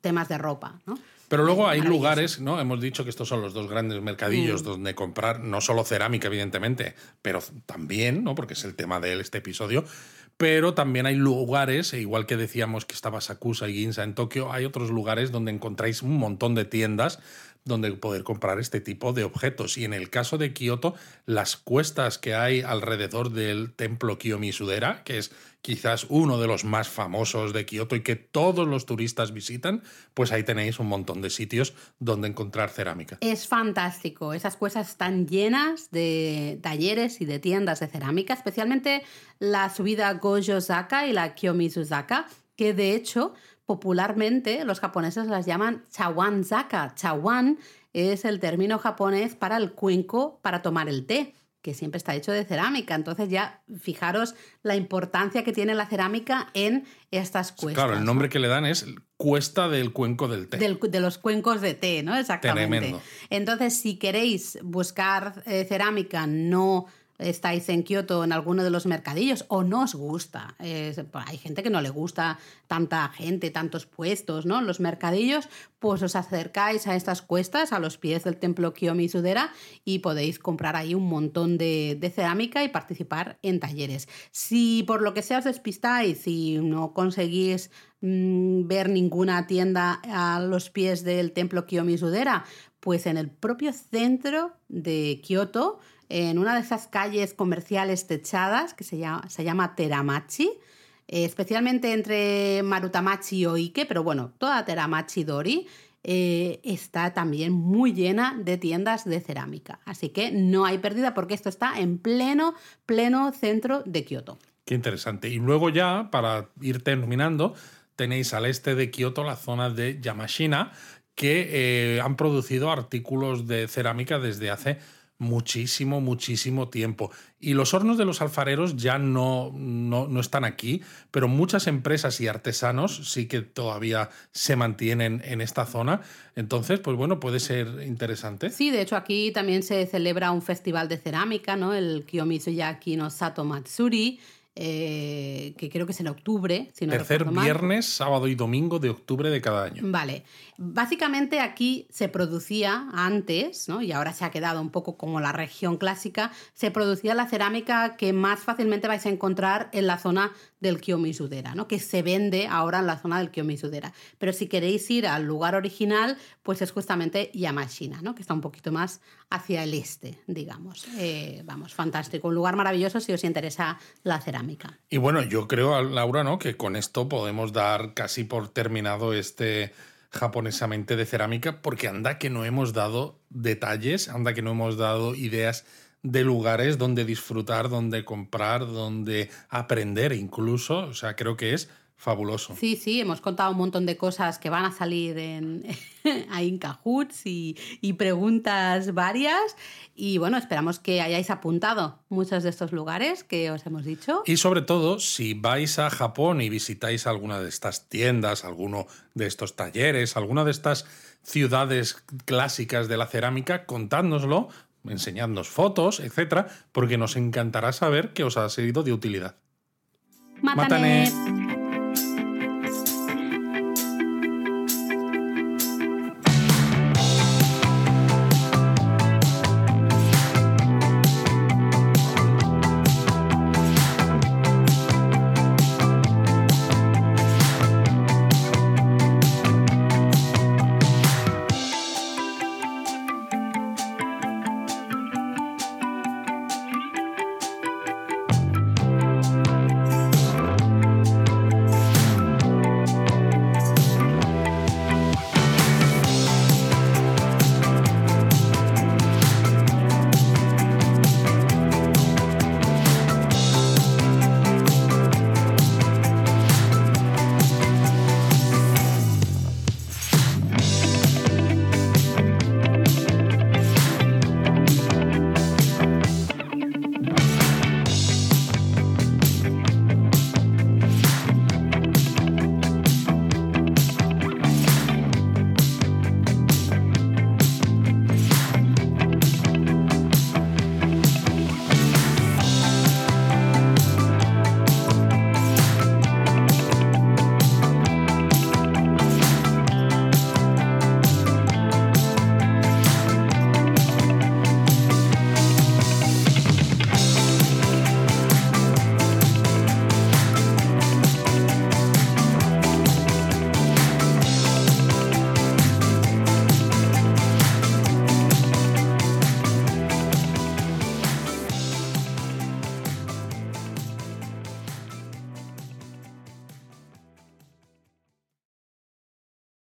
temas de ropa, ¿no? Pero luego hay lugares, ¿no? Hemos dicho que estos son los dos grandes mercadillos mm. donde comprar no solo cerámica, evidentemente, pero también, ¿no? Porque es el tema de este episodio, pero también hay lugares, e igual que decíamos que estaba Sakusa y Ginza en Tokio, hay otros lugares donde encontráis un montón de tiendas donde poder comprar este tipo de objetos. Y en el caso de Kioto, las cuestas que hay alrededor del templo Kiyomi-Sudera, que es quizás uno de los más famosos de Kioto y que todos los turistas visitan, pues ahí tenéis un montón de sitios donde encontrar cerámica. Es fantástico, esas cuestas están llenas de talleres y de tiendas de cerámica, especialmente la subida Gojo-zaka y la Kiyomi-Zaka, que de hecho popularmente los japoneses las llaman chawan-zaka. Chawan es el término japonés para el cuenco para tomar el té que siempre está hecho de cerámica. Entonces ya fijaros la importancia que tiene la cerámica en estas cuestas. Claro, el nombre que le dan es cuesta del cuenco del té. de los cuencos de té, ¿no? Exactamente. Entonces, si queréis buscar eh, cerámica no estáis en Kioto en alguno de los mercadillos o no os gusta. hay gente que no le gusta tanta gente, tantos puestos, ¿no? Los mercadillos, pues os acercáis a estas cuestas, a los pies del templo Kiyomi Sudera y podéis comprar ahí un montón de, cerámica y participar en talleres. Si por lo que sea os despistáis y no conseguís mm, ver ninguna tienda a los pies del templo Kiyomi Sudera, pues en el propio centro de Kioto en una de esas calles comerciales techadas que se llama, se llama Teramachi, eh, especialmente entre Marutamachi y Oike, pero bueno, toda Teramachi Dori eh, está también muy llena de tiendas de cerámica. Así que no hay pérdida porque esto está en pleno, pleno centro de Kioto. Qué interesante. Y luego ya, para ir terminando, tenéis al este de Kioto la zona de Yamashina, que eh, han producido artículos de cerámica desde hace muchísimo, muchísimo tiempo. Y los hornos de los alfareros ya no, no, están aquí, pero muchas empresas y artesanos sí que todavía se mantienen en esta zona. Entonces, pues bueno, puede ser interesante. Sí, de hecho aquí también se celebra un festival de cerámica, ¿no? El Kiyomizu-yaki no Sato Matsuri, eh, que creo que es en octubre. Si Tercer viernes, sábado y domingo de octubre de cada año. Vale. Básicamente aquí se producía antes, y ahora se ha quedado un poco como la región clásica, se producía la cerámica que más fácilmente vais a encontrar en la zona del Kiyomizu-dera, ¿no? que se vende ahora en la zona del Kiyomizu-dera. Pero si queréis ir al lugar original, pues es justamente Yamashina, ¿no? que está un poquito más hacia el este, digamos. Eh, vamos, fantástico. Un lugar maravilloso si os interesa la cerámica. Y bueno, yo creo, Laura, ¿no? que con esto podemos dar casi por terminado este japonesamente de cerámica, porque anda que no hemos dado detalles, anda que no hemos dado ideas de lugares donde disfrutar, donde comprar, donde aprender incluso. O sea, creo que es fabuloso. Sí, sí, hemos contado un montón de cosas que van a salir en, en y, y, preguntas varias. Y bueno, esperamos que hayáis apuntado muchos de estos lugares que os hemos dicho. Y sobre todo, si vais a Japón y visitáis alguna de estas tiendas, alguno de estos talleres, alguna de estas ciudades clásicas de la cerámica, contádnoslo, enseñadnos fotos, etcétera, porque nos encantará saber que os ha sido de utilidad. ¡Mátane!